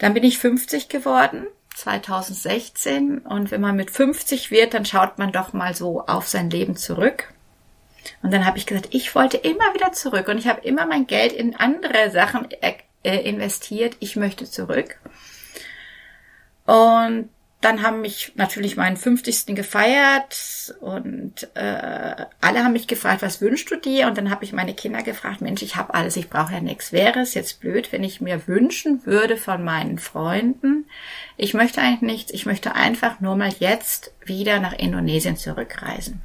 dann bin ich 50 geworden, 2016. Und wenn man mit 50 wird, dann schaut man doch mal so auf sein Leben zurück. Und dann habe ich gesagt, ich wollte immer wieder zurück. Und ich habe immer mein Geld in andere Sachen äh, investiert. Ich möchte zurück. Und dann haben mich natürlich meinen 50. gefeiert und äh, alle haben mich gefragt, was wünschst du dir? Und dann habe ich meine Kinder gefragt, Mensch, ich habe alles, ich brauche ja nichts. Wäre es jetzt blöd, wenn ich mir wünschen würde von meinen Freunden, ich möchte eigentlich nichts, ich möchte einfach nur mal jetzt wieder nach Indonesien zurückreisen.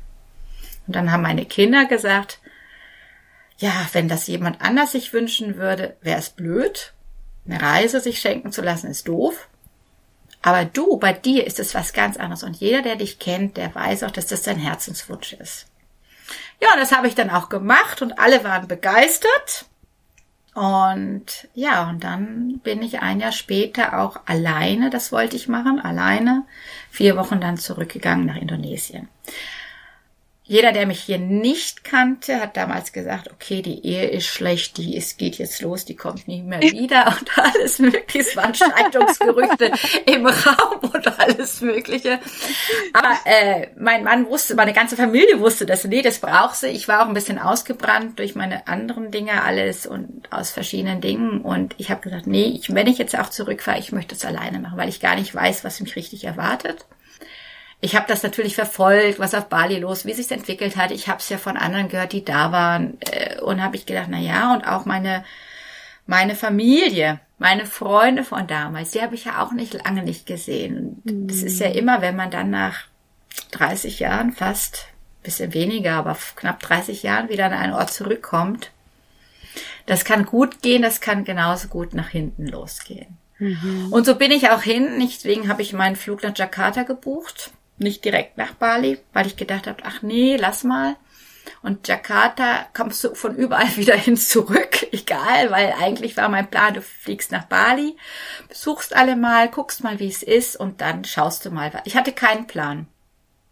Und dann haben meine Kinder gesagt, ja, wenn das jemand anders sich wünschen würde, wäre es blöd. Eine Reise sich schenken zu lassen ist doof. Aber du, bei dir ist es was ganz anderes. Und jeder, der dich kennt, der weiß auch, dass das dein Herzenswunsch ist. Ja, und das habe ich dann auch gemacht und alle waren begeistert. Und ja, und dann bin ich ein Jahr später auch alleine, das wollte ich machen, alleine, vier Wochen dann zurückgegangen nach Indonesien. Jeder, der mich hier nicht kannte, hat damals gesagt, okay, die Ehe ist schlecht, die ist, geht jetzt los, die kommt nie mehr wieder und alles mögliche. Es waren Scheidungsgerüchte [laughs] im Raum und alles mögliche. Aber äh, mein Mann wusste, meine ganze Familie wusste das. Nee, das braucht sie. Ich war auch ein bisschen ausgebrannt durch meine anderen Dinge alles und aus verschiedenen Dingen. Und ich habe gesagt, nee, ich, wenn ich jetzt auch zurückfahre, ich möchte es alleine machen, weil ich gar nicht weiß, was mich richtig erwartet. Ich habe das natürlich verfolgt, was auf Bali los, wie sich entwickelt hat. Ich habe es ja von anderen gehört, die da waren äh, und habe ich gedacht, na ja, und auch meine meine Familie, meine Freunde von damals, die habe ich ja auch nicht lange nicht gesehen. Und es ist ja mhm. immer, wenn man dann nach 30 Jahren fast bisschen weniger, aber knapp 30 Jahren wieder an einen Ort zurückkommt. Das kann gut gehen, das kann genauso gut nach hinten losgehen. Mhm. Und so bin ich auch hin. Deswegen habe ich meinen Flug nach Jakarta gebucht nicht direkt nach Bali, weil ich gedacht habe, ach nee, lass mal. Und Jakarta kommst du von überall [laughs] wieder hin zurück, egal, weil eigentlich war mein Plan, du fliegst nach Bali, besuchst alle mal, guckst mal, wie es ist und dann schaust du mal. Ich hatte keinen Plan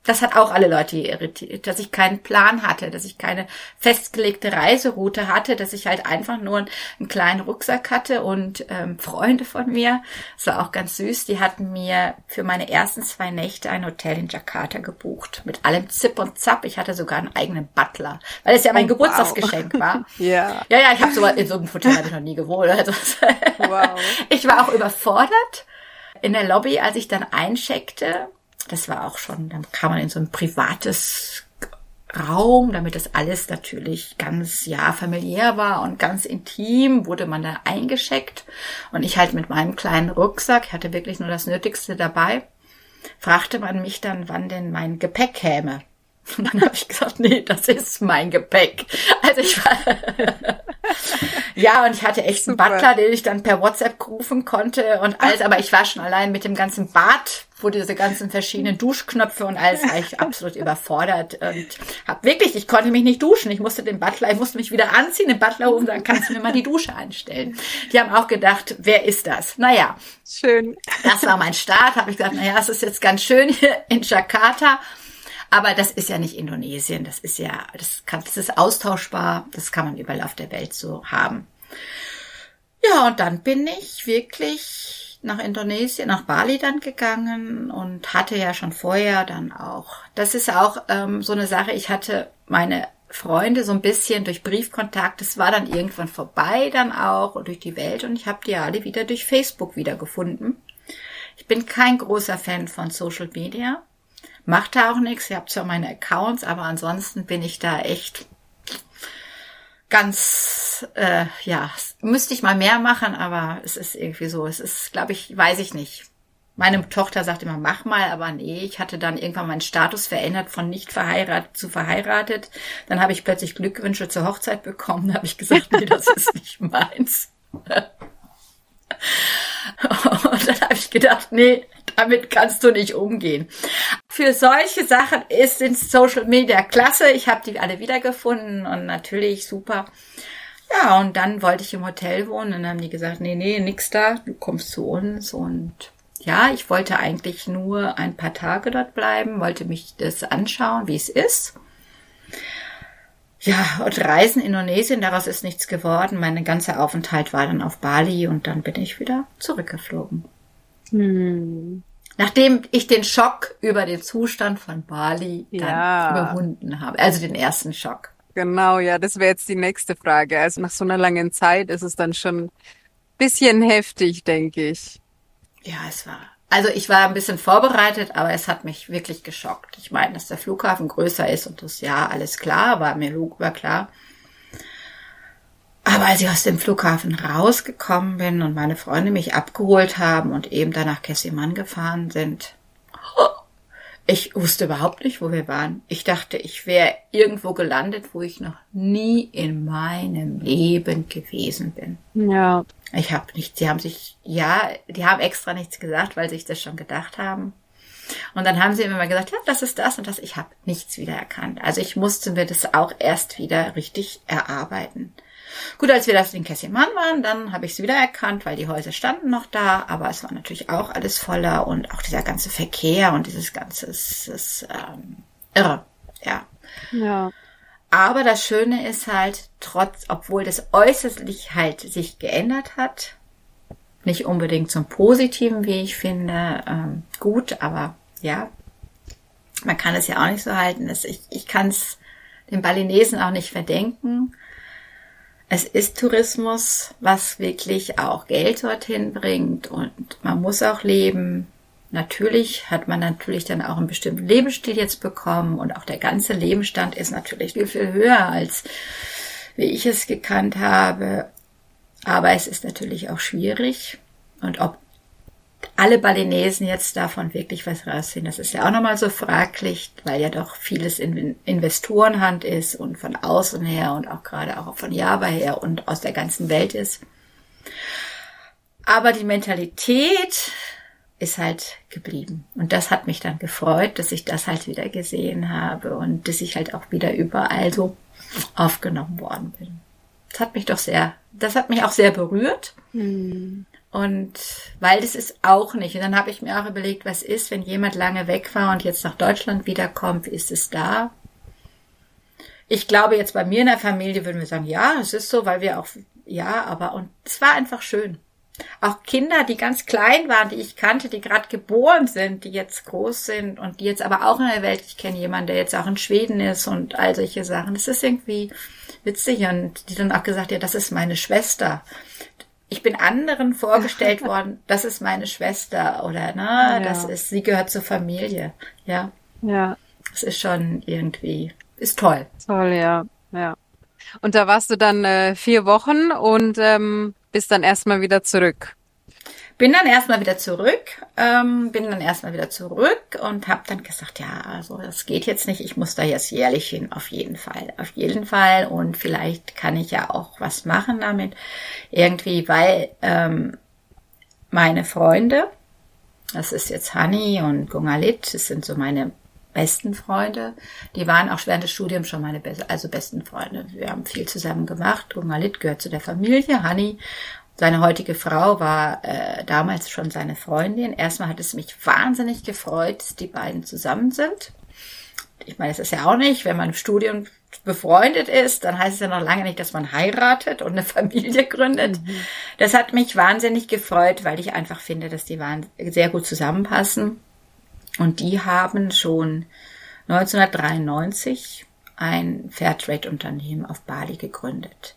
das hat auch alle Leute irritiert, dass ich keinen Plan hatte, dass ich keine festgelegte Reiseroute hatte, dass ich halt einfach nur einen kleinen Rucksack hatte und ähm, Freunde von mir, das war auch ganz süß, die hatten mir für meine ersten zwei Nächte ein Hotel in Jakarta gebucht, mit allem Zip und Zap. Ich hatte sogar einen eigenen Butler, weil es ja mein oh, Geburtstagsgeschenk wow. war. [laughs] ja. Ja, ja, ich habe so in so einem Hotel habe ich noch nie gewohnt. Also, [laughs] wow. Ich war auch überfordert in der Lobby, als ich dann eincheckte das war auch schon, dann kam man in so ein privates Raum, damit das alles natürlich ganz, ja, familiär war und ganz intim, wurde man da eingeschickt. Und ich halt mit meinem kleinen Rucksack, ich hatte wirklich nur das Nötigste dabei, fragte man mich dann, wann denn mein Gepäck käme. [laughs] Und dann habe ich gesagt, nee, das ist mein Gepäck. Also ich war [laughs] ja, und ich hatte echt einen Super. Butler, den ich dann per WhatsApp rufen konnte und alles, aber ich war schon allein mit dem ganzen Bad, wo diese ganzen verschiedenen Duschknöpfe und alles war ich absolut überfordert und hab wirklich, ich konnte mich nicht duschen. Ich musste den Butler, ich musste mich wieder anziehen, den Butler rufen, dann kannst du mir mal die Dusche einstellen. Die haben auch gedacht, wer ist das? Naja. Schön. Das war mein Start, habe ich gesagt, naja, es ist jetzt ganz schön hier in Jakarta. Aber das ist ja nicht Indonesien, das ist ja, das kann, das ist austauschbar, das kann man überall auf der Welt so haben. Ja, und dann bin ich wirklich nach Indonesien, nach Bali dann gegangen und hatte ja schon vorher dann auch, das ist auch ähm, so eine Sache, ich hatte meine Freunde so ein bisschen durch Briefkontakt, das war dann irgendwann vorbei dann auch und durch die Welt und ich habe die alle wieder durch Facebook wiedergefunden. Ich bin kein großer Fan von Social Media. Macht da auch nichts. Ihr habt zwar meine Accounts, aber ansonsten bin ich da echt ganz, äh, ja, müsste ich mal mehr machen, aber es ist irgendwie so. Es ist, glaube ich, weiß ich nicht. Meine Tochter sagt immer, mach mal, aber nee, ich hatte dann irgendwann meinen Status verändert von nicht verheiratet zu verheiratet. Dann habe ich plötzlich Glückwünsche zur Hochzeit bekommen. [laughs] Da habe ich gesagt, nee, das ist nicht meins. [laughs] Und dann habe ich gedacht, nee, damit kannst du nicht umgehen. Für solche Sachen ist in Social Media klasse. Ich habe die alle wiedergefunden und natürlich super. Ja, und dann wollte ich im Hotel wohnen und dann haben die gesagt, nee, nee, nix da, du kommst zu uns und ja, ich wollte eigentlich nur ein paar Tage dort bleiben, wollte mich das anschauen, wie es ist. Ja, und Reisen in Indonesien, daraus ist nichts geworden. Mein ganzer Aufenthalt war dann auf Bali und dann bin ich wieder zurückgeflogen. Hm. Nachdem ich den Schock über den Zustand von Bali dann ja. überwunden habe, also den ersten Schock. Genau, ja, das wäre jetzt die nächste Frage. Also nach so einer langen Zeit ist es dann schon bisschen heftig, denke ich. Ja, es war. Also ich war ein bisschen vorbereitet, aber es hat mich wirklich geschockt. Ich meine, dass der Flughafen größer ist und das ja alles klar, war mir war klar. Aber als ich aus dem Flughafen rausgekommen bin und meine Freunde mich abgeholt haben und eben danach Kessimann gefahren sind, ich wusste überhaupt nicht, wo wir waren. Ich dachte, ich wäre irgendwo gelandet, wo ich noch nie in meinem Leben gewesen bin. Ja. Ich habe nichts. Sie haben sich, ja, die haben extra nichts gesagt, weil sie sich das schon gedacht haben. Und dann haben sie immer gesagt, ja, das ist das und das. Ich habe nichts wiedererkannt. Also ich musste mir das auch erst wieder richtig erarbeiten. Gut, als wir das in Kesselmann waren, dann habe ich es wieder erkannt, weil die Häuser standen noch da, aber es war natürlich auch alles voller und auch dieser ganze Verkehr und dieses ganze ist, ist ähm, irre, ja. Ja. Aber das Schöne ist halt, trotz, obwohl das äußerlich halt sich geändert hat, nicht unbedingt zum Positiven, wie ich finde, ähm, gut, aber ja, man kann es ja auch nicht so halten. Dass ich ich kann es den Balinesen auch nicht verdenken. Es ist Tourismus, was wirklich auch Geld dorthin bringt und man muss auch leben. Natürlich hat man natürlich dann auch einen bestimmten Lebensstil jetzt bekommen und auch der ganze Lebensstand ist natürlich viel, viel höher als wie ich es gekannt habe. Aber es ist natürlich auch schwierig. Und ob alle Balinesen jetzt davon wirklich was rausziehen. Das ist ja auch nochmal so fraglich, weil ja doch vieles in Investorenhand ist und von außen her und auch gerade auch von Java her und aus der ganzen Welt ist. Aber die Mentalität ist halt geblieben. Und das hat mich dann gefreut, dass ich das halt wieder gesehen habe und dass ich halt auch wieder überall so aufgenommen worden bin. Das hat mich doch sehr, das hat mich auch sehr berührt. Mhm. Und weil das ist auch nicht. Und dann habe ich mir auch überlegt, was ist, wenn jemand lange weg war und jetzt nach Deutschland wiederkommt, wie ist es da? Ich glaube, jetzt bei mir in der Familie würden wir sagen, ja, es ist so, weil wir auch, ja, aber, und es war einfach schön. Auch Kinder, die ganz klein waren, die ich kannte, die gerade geboren sind, die jetzt groß sind und die jetzt aber auch in der Welt, ich kenne jemanden, der jetzt auch in Schweden ist und all solche Sachen. Das ist irgendwie witzig und die dann auch gesagt, ja, das ist meine Schwester ich bin anderen vorgestellt [laughs] worden, das ist meine Schwester oder ne, ja. das ist, sie gehört zur Familie. Ja. Ja. Das ist schon irgendwie, ist toll. Toll, ja, ja. Und da warst du dann äh, vier Wochen und ähm, bist dann erstmal wieder zurück. Bin dann erstmal wieder zurück, ähm, bin dann erstmal wieder zurück und habe dann gesagt, ja, also das geht jetzt nicht, ich muss da jetzt jährlich hin, auf jeden Fall, auf jeden Fall und vielleicht kann ich ja auch was machen damit, irgendwie, weil ähm, meine Freunde, das ist jetzt Hani und Gungalit, das sind so meine besten Freunde. Die waren auch während des Studiums schon meine be also besten Freunde. Wir haben viel zusammen gemacht. Gungalit gehört zu der Familie. Hani seine heutige Frau war äh, damals schon seine Freundin. Erstmal hat es mich wahnsinnig gefreut, dass die beiden zusammen sind. Ich meine, es ist ja auch nicht, wenn man im Studium befreundet ist, dann heißt es ja noch lange nicht, dass man heiratet und eine [laughs] Familie gründet. Mhm. Das hat mich wahnsinnig gefreut, weil ich einfach finde, dass die sehr gut zusammenpassen. Und die haben schon 1993 ein Fairtrade-Unternehmen auf Bali gegründet.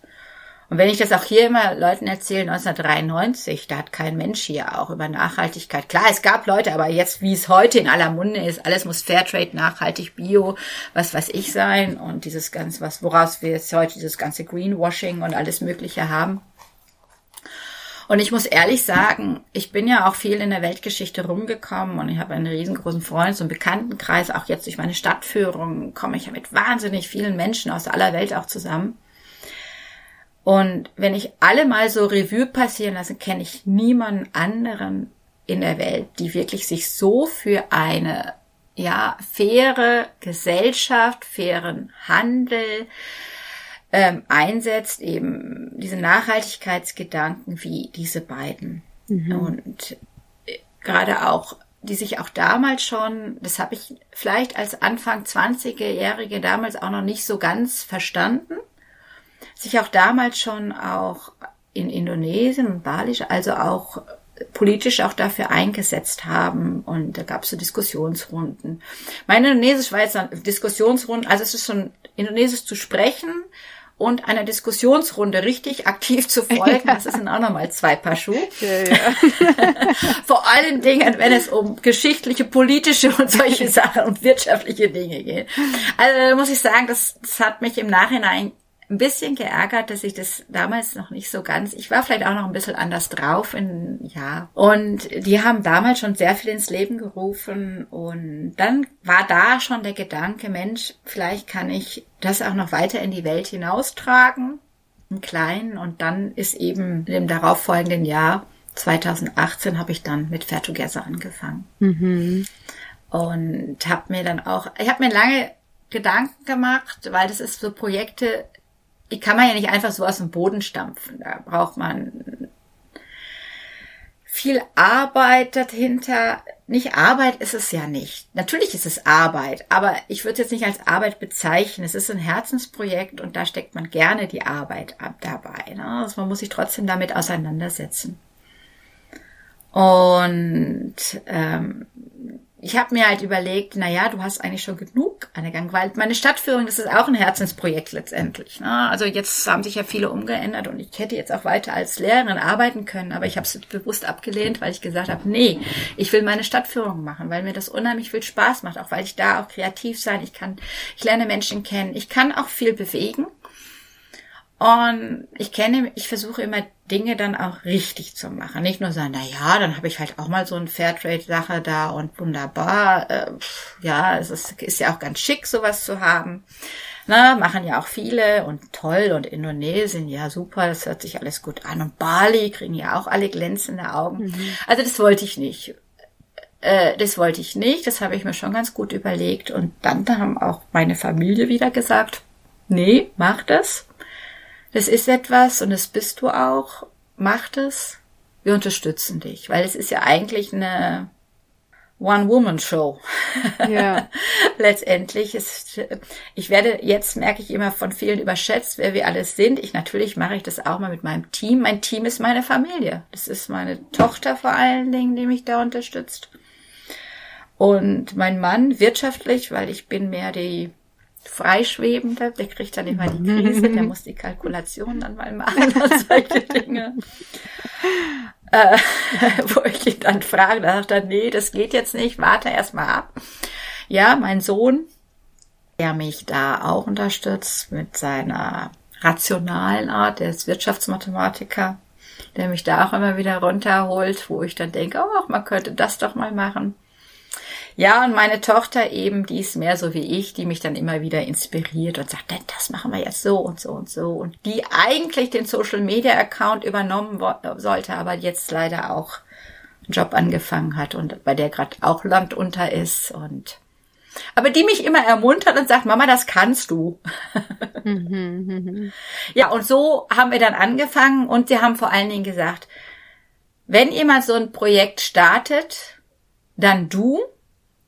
Und wenn ich das auch hier immer Leuten erzähle, 1993, da hat kein Mensch hier auch über Nachhaltigkeit. Klar, es gab Leute, aber jetzt, wie es heute in aller Munde ist, alles muss Fairtrade, nachhaltig, Bio, was weiß ich sein und dieses ganze, was, woraus wir jetzt heute dieses ganze Greenwashing und alles Mögliche haben. Und ich muss ehrlich sagen, ich bin ja auch viel in der Weltgeschichte rumgekommen und ich habe einen riesengroßen Freundes- und Bekanntenkreis. Auch jetzt durch meine Stadtführung komme ich ja mit wahnsinnig vielen Menschen aus aller Welt auch zusammen. Und wenn ich alle mal so Revue passieren lasse, kenne ich niemanden anderen in der Welt, die wirklich sich so für eine ja faire Gesellschaft, fairen Handel ähm, einsetzt, eben diese Nachhaltigkeitsgedanken wie diese beiden. Mhm. Und äh, gerade auch, die sich auch damals schon, das habe ich vielleicht als Anfang 20-Jährige damals auch noch nicht so ganz verstanden, sich auch damals schon auch in Indonesien und Bali, also auch politisch auch dafür eingesetzt haben und da gab es so Diskussionsrunden. Mein Indonesisch war jetzt eine Diskussionsrunde, also es ist schon Indonesisch zu sprechen und einer Diskussionsrunde richtig aktiv zu folgen, [laughs] das sind auch nochmal zwei Paar Schuhe. Ja, ja. [laughs] Vor allen Dingen, wenn es um geschichtliche, politische und solche Sachen und wirtschaftliche Dinge geht. Also muss ich sagen, das, das hat mich im Nachhinein ein bisschen geärgert, dass ich das damals noch nicht so ganz, ich war vielleicht auch noch ein bisschen anders drauf in, ja. Und die haben damals schon sehr viel ins Leben gerufen und dann war da schon der Gedanke, Mensch, vielleicht kann ich das auch noch weiter in die Welt hinaustragen, im Kleinen und dann ist eben im darauffolgenden Jahr 2018 habe ich dann mit Fair Together angefangen. Mhm. Und habe mir dann auch, ich habe mir lange Gedanken gemacht, weil das ist so Projekte, die kann man ja nicht einfach so aus dem Boden stampfen. Da braucht man viel Arbeit dahinter. Nicht Arbeit ist es ja nicht. Natürlich ist es Arbeit, aber ich würde es jetzt nicht als Arbeit bezeichnen. Es ist ein Herzensprojekt und da steckt man gerne die Arbeit ab dabei. Ne? Also man muss sich trotzdem damit auseinandersetzen. Und ähm, ich habe mir halt überlegt, na ja, du hast eigentlich schon genug angegangen, weil meine Stadtführung, das ist auch ein Herzensprojekt letztendlich. Ne? Also jetzt haben sich ja viele umgeändert und ich hätte jetzt auch weiter als Lehrerin arbeiten können, aber ich habe es bewusst abgelehnt, weil ich gesagt habe, nee, ich will meine Stadtführung machen, weil mir das unheimlich viel Spaß macht, auch weil ich da auch kreativ sein, ich kann, ich lerne Menschen kennen, ich kann auch viel bewegen und ich kenne, ich versuche immer Dinge dann auch richtig zu machen. Nicht nur sagen, na ja, dann habe ich halt auch mal so ein Fairtrade-Sache da und wunderbar. Äh, ja, es ist, ist ja auch ganz schick, sowas zu haben. Na, machen ja auch viele und toll und Indonesien, ja super, das hört sich alles gut an. Und Bali kriegen ja auch alle glänzende Augen. Mhm. Also das wollte ich nicht. Äh, das wollte ich nicht, das habe ich mir schon ganz gut überlegt. Und dann haben auch meine Familie wieder gesagt, nee, mach das das ist etwas und das bist du auch. Mach das. Wir unterstützen dich, weil es ist ja eigentlich eine One-Woman-Show. Ja. [laughs] Letztendlich ist, ich werde, jetzt merke ich immer von vielen überschätzt, wer wir alles sind. Ich, natürlich mache ich das auch mal mit meinem Team. Mein Team ist meine Familie. Das ist meine Tochter vor allen Dingen, die mich da unterstützt. Und mein Mann wirtschaftlich, weil ich bin mehr die Freischwebende, der kriegt dann immer die Krise, der muss die Kalkulation dann mal machen und solche Dinge. Äh, [laughs] wo ich ihn dann frage, da sagt er, nee, das geht jetzt nicht, warte erst mal ab. Ja, mein Sohn, der mich da auch unterstützt mit seiner rationalen Art, der ist Wirtschaftsmathematiker, der mich da auch immer wieder runterholt, wo ich dann denke, oh, man könnte das doch mal machen. Ja, und meine Tochter eben, die ist mehr so wie ich, die mich dann immer wieder inspiriert und sagt, das machen wir jetzt so und so und so. Und die eigentlich den Social Media Account übernommen sollte, aber jetzt leider auch einen Job angefangen hat und bei der gerade auch Land unter ist und aber die mich immer ermuntert und sagt, Mama, das kannst du. ja, und so haben wir dann angefangen und sie haben vor allen Dingen gesagt, wenn ihr mal so ein Projekt startet, dann du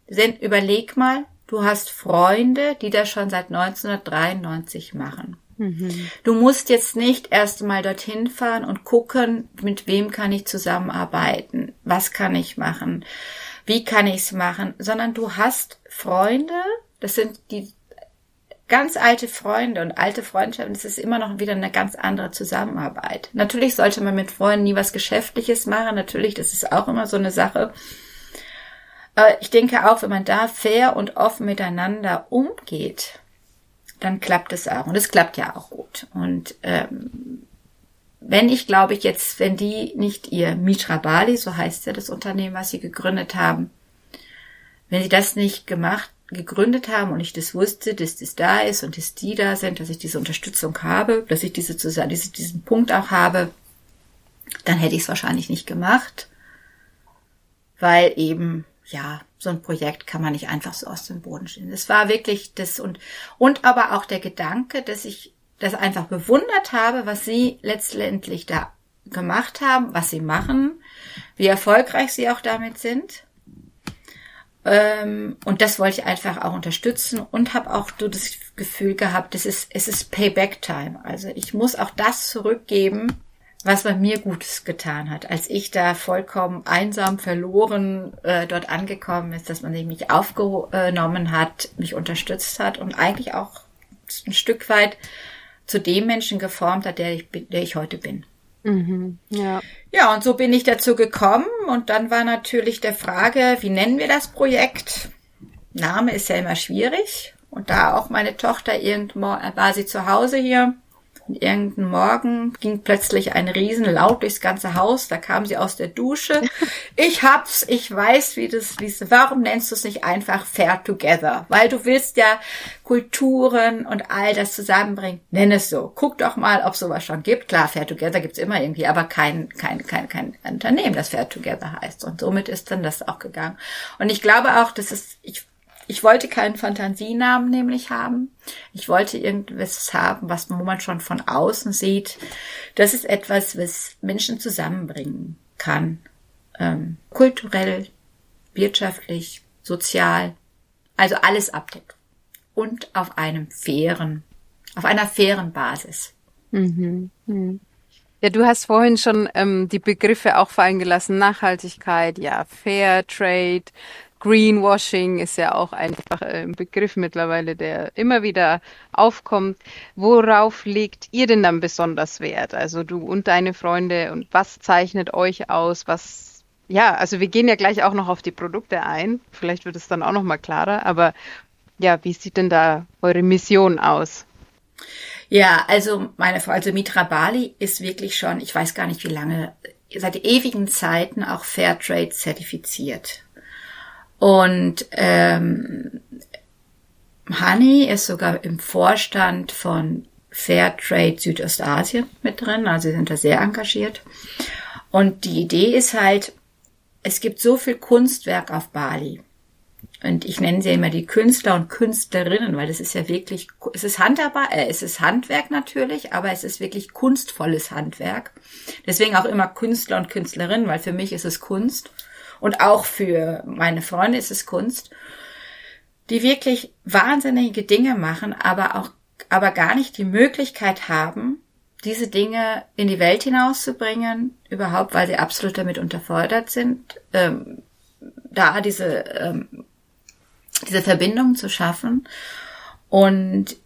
denn überleg mal, du hast Freunde, die das schon seit 1993 machen. Mhm. Du musst jetzt nicht erst mal dorthin fahren und gucken, mit wem kann ich zusammenarbeiten, was kann ich machen, wie kann ich es machen, sondern du hast Freunde, das sind die ganz alte Freunde und alte Freundschaften, das ist immer noch wieder eine ganz andere Zusammenarbeit. Natürlich sollte man mit Freunden nie was Geschäftliches machen, natürlich, das ist auch immer so eine Sache. Aber ich denke auch, wenn man da fair und offen miteinander umgeht, dann klappt es auch. Und es klappt ja auch gut. Und ähm, wenn ich, glaube ich, jetzt, wenn die nicht ihr Mitra Bali, so heißt ja das Unternehmen, was sie gegründet haben, wenn sie das nicht gemacht gegründet haben und ich das wusste, dass das da ist und dass die da sind, dass ich diese Unterstützung habe, dass ich diese, diese, diesen Punkt auch habe, dann hätte ich es wahrscheinlich nicht gemacht, weil eben, ja, so ein Projekt kann man nicht einfach so aus dem Boden stehen. Es war wirklich das und, und aber auch der Gedanke, dass ich das einfach bewundert habe, was sie letztendlich da gemacht haben, was sie machen, wie erfolgreich sie auch damit sind. Ähm, und das wollte ich einfach auch unterstützen und habe auch so das Gefühl gehabt, das ist, es ist Payback Time. Also ich muss auch das zurückgeben, was man mir Gutes getan hat, als ich da vollkommen einsam verloren äh, dort angekommen ist, dass man mich aufgenommen hat, mich unterstützt hat und eigentlich auch ein Stück weit zu dem Menschen geformt hat, der ich, der ich heute bin. Mhm, ja. ja, und so bin ich dazu gekommen und dann war natürlich der Frage, wie nennen wir das Projekt? Name ist ja immer schwierig und da auch meine Tochter irgendwo war sie zu Hause hier und irgendeinen Morgen ging plötzlich ein Riesenlaut durchs ganze Haus. Da kam sie aus der Dusche. [laughs] Ich hab's, ich weiß, wie das, wie warum nennst du es nicht einfach Fair Together? Weil du willst ja Kulturen und all das zusammenbringen. Nenn es so. Guck doch mal, ob sowas schon gibt. Klar, Fair Together gibt's immer irgendwie, aber kein, kein, kein, kein Unternehmen, das Fair Together heißt. Und somit ist dann das auch gegangen. Und ich glaube auch, dass es, ich ich wollte keinen Fantasienamen nämlich haben. Ich wollte irgendwas haben, was man schon von außen sieht. Das ist etwas, was Menschen zusammenbringen kann. Ähm, kulturell, wirtschaftlich, sozial. Also alles abdeckt. Und auf einem fairen, auf einer fairen Basis. Mhm. Mhm. Ja, du hast vorhin schon ähm, die Begriffe auch fallen gelassen. Nachhaltigkeit, ja, Fair Trade, Greenwashing ist ja auch einfach ein Begriff mittlerweile, der immer wieder aufkommt. Worauf legt ihr denn dann besonders Wert? Also du und deine Freunde und was zeichnet euch aus? Was, ja, also wir gehen ja gleich auch noch auf die Produkte ein. Vielleicht wird es dann auch noch mal klarer. Aber ja, wie sieht denn da eure Mission aus? Ja, also meine Frau, also Mitra Bali ist wirklich schon, ich weiß gar nicht wie lange, seit ewigen Zeiten auch Fairtrade zertifiziert. Und ähm, Hani ist sogar im Vorstand von Fairtrade Südostasien mit drin, also sie sind da sehr engagiert. Und die Idee ist halt, es gibt so viel Kunstwerk auf Bali. Und ich nenne sie immer die Künstler und Künstlerinnen, weil das ist ja wirklich, es ist handhabbar, äh, es ist Handwerk natürlich, aber es ist wirklich kunstvolles Handwerk. Deswegen auch immer Künstler und Künstlerinnen, weil für mich ist es Kunst und auch für meine Freunde ist es Kunst, die wirklich wahnsinnige Dinge machen, aber auch, aber gar nicht die Möglichkeit haben, diese Dinge in die Welt hinauszubringen, überhaupt, weil sie absolut damit unterfordert sind, ähm, da diese, ähm, diese Verbindung zu schaffen und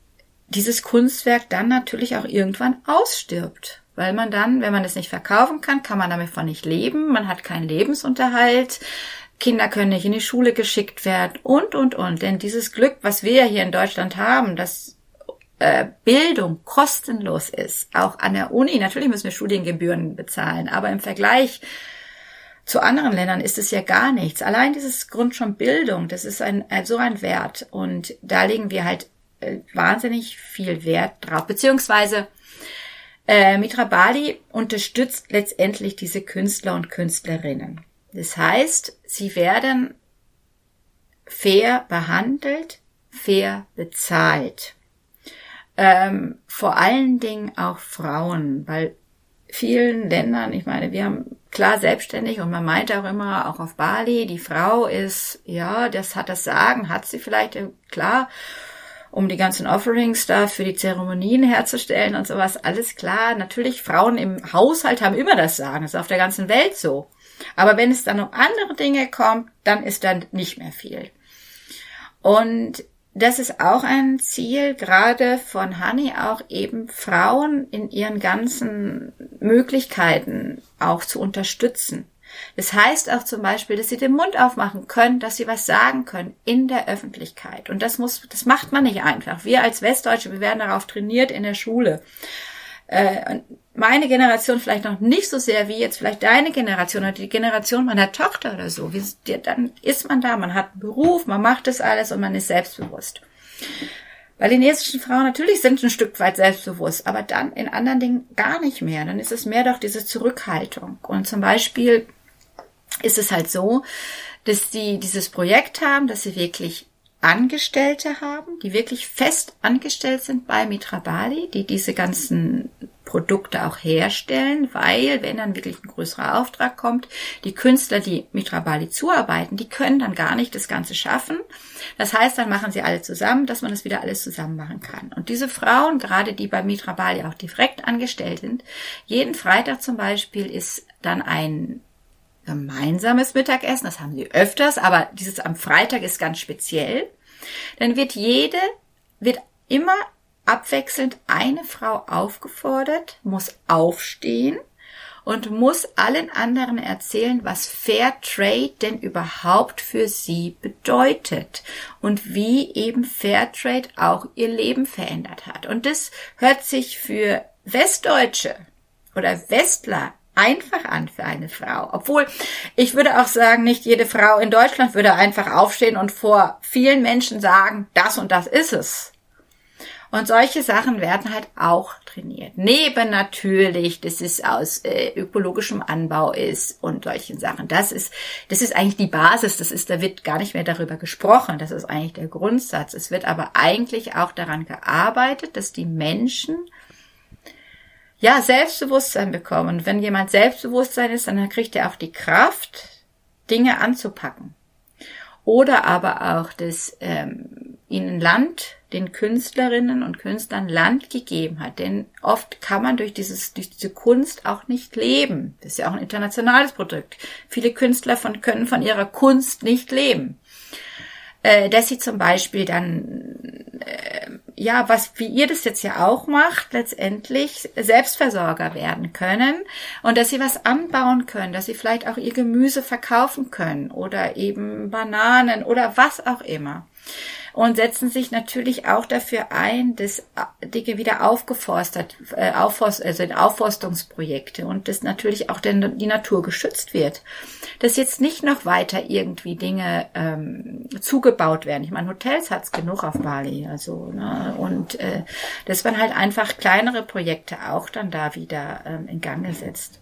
dieses Kunstwerk dann natürlich auch irgendwann ausstirbt. Weil man dann, wenn man es nicht verkaufen kann, kann man damit von nicht leben, man hat keinen Lebensunterhalt, Kinder können nicht in die Schule geschickt werden und, und, und. Denn dieses Glück, was wir hier in Deutschland haben, dass äh, Bildung kostenlos ist, auch an der Uni, natürlich müssen wir Studiengebühren bezahlen, aber im Vergleich zu anderen Ländern ist es ja gar nichts. Allein dieses Grund schon Bildung, das ist ein, so ein Wert. Und da legen wir halt äh, wahnsinnig viel Wert drauf. Beziehungsweise äh, Mitra Bali unterstützt letztendlich diese Künstler und Künstlerinnen. Das heißt, sie werden fair behandelt, fair bezahlt. Ähm, vor allen Dingen auch Frauen, weil vielen Ländern, ich meine, wir haben klar selbstständig und man meint auch immer, auch auf Bali, die Frau ist, ja, das hat das Sagen, hat sie vielleicht, klar, um die ganzen Offerings da für die Zeremonien herzustellen und sowas. Alles klar. Natürlich, Frauen im Haushalt haben immer das Sagen. Das ist auf der ganzen Welt so. Aber wenn es dann um andere Dinge kommt, dann ist dann nicht mehr viel. Und das ist auch ein Ziel, gerade von Honey, auch eben Frauen in ihren ganzen Möglichkeiten auch zu unterstützen. Das heißt auch zum Beispiel, dass sie den Mund aufmachen können, dass sie was sagen können in der Öffentlichkeit. Und das muss, das macht man nicht einfach. Wir als Westdeutsche, wir werden darauf trainiert in der Schule. äh, meine Generation vielleicht noch nicht so sehr wie jetzt vielleicht deine Generation oder die Generation meiner Tochter oder so. Dann ist man da, man hat einen Beruf, man macht das alles und man ist selbstbewusst. Balinesischen Frauen natürlich sind ein Stück weit selbstbewusst, aber dann in anderen Dingen gar nicht mehr. Dann ist es mehr doch diese Zurückhaltung. Und zum Beispiel ist es halt so, dass die dieses Projekt haben, dass sie wirklich Angestellte haben, die wirklich fest angestellt sind bei Mitra Bali, die diese ganzen Produkte auch herstellen, weil wenn dann wirklich ein größerer Auftrag kommt, die Künstler, die Mitra Bali zuarbeiten, die können dann gar nicht das Ganze schaffen. Das heißt, dann machen sie alle zusammen, dass man das wieder alles zusammen machen kann. Und diese Frauen, gerade die bei Mitra Bali auch direkt angestellt sind, jeden Freitag zum Beispiel ist dann ein gemeinsames Mittagessen, das haben sie öfters, aber dieses am Freitag ist ganz speziell. Dann wird jede, wird immer abwechselnd eine Frau aufgefordert, muss aufstehen und muss allen anderen erzählen, was Fair Trade denn überhaupt für sie bedeutet und wie eben Fair Trade auch ihr Leben verändert hat. Und das hört sich für Westdeutsche oder Westler einfach an für eine Frau. Obwohl, ich würde auch sagen, nicht jede Frau in Deutschland würde einfach aufstehen und vor vielen Menschen sagen, das und das ist es. Und solche Sachen werden halt auch trainiert. Neben natürlich, dass es aus äh, ökologischem Anbau ist und solchen Sachen. Das ist, das ist eigentlich die Basis. Das ist, da wird gar nicht mehr darüber gesprochen. Das ist eigentlich der Grundsatz. Es wird aber eigentlich auch daran gearbeitet, dass die Menschen ja, Selbstbewusstsein bekommen. Und wenn jemand Selbstbewusstsein ist, dann kriegt er auch die Kraft, Dinge anzupacken. Oder aber auch, dass ähm, ihnen Land, den Künstlerinnen und Künstlern Land gegeben hat. Denn oft kann man durch, dieses, durch diese Kunst auch nicht leben. Das ist ja auch ein internationales Produkt. Viele Künstler von, können von ihrer Kunst nicht leben. Äh, dass sie zum Beispiel dann äh, ja, was, wie ihr das jetzt ja auch macht, letztendlich Selbstversorger werden können und dass sie was anbauen können, dass sie vielleicht auch ihr Gemüse verkaufen können oder eben Bananen oder was auch immer und setzen sich natürlich auch dafür ein, dass Dinge wieder aufgeforstet, äh, aufforst, also in Aufforstungsprojekte und dass natürlich auch denn die Natur geschützt wird. Dass jetzt nicht noch weiter irgendwie Dinge ähm, zugebaut werden. Ich meine, Hotels hat's genug auf Bali, also ne, und äh, dass man halt einfach kleinere Projekte auch dann da wieder ähm, in Gang gesetzt.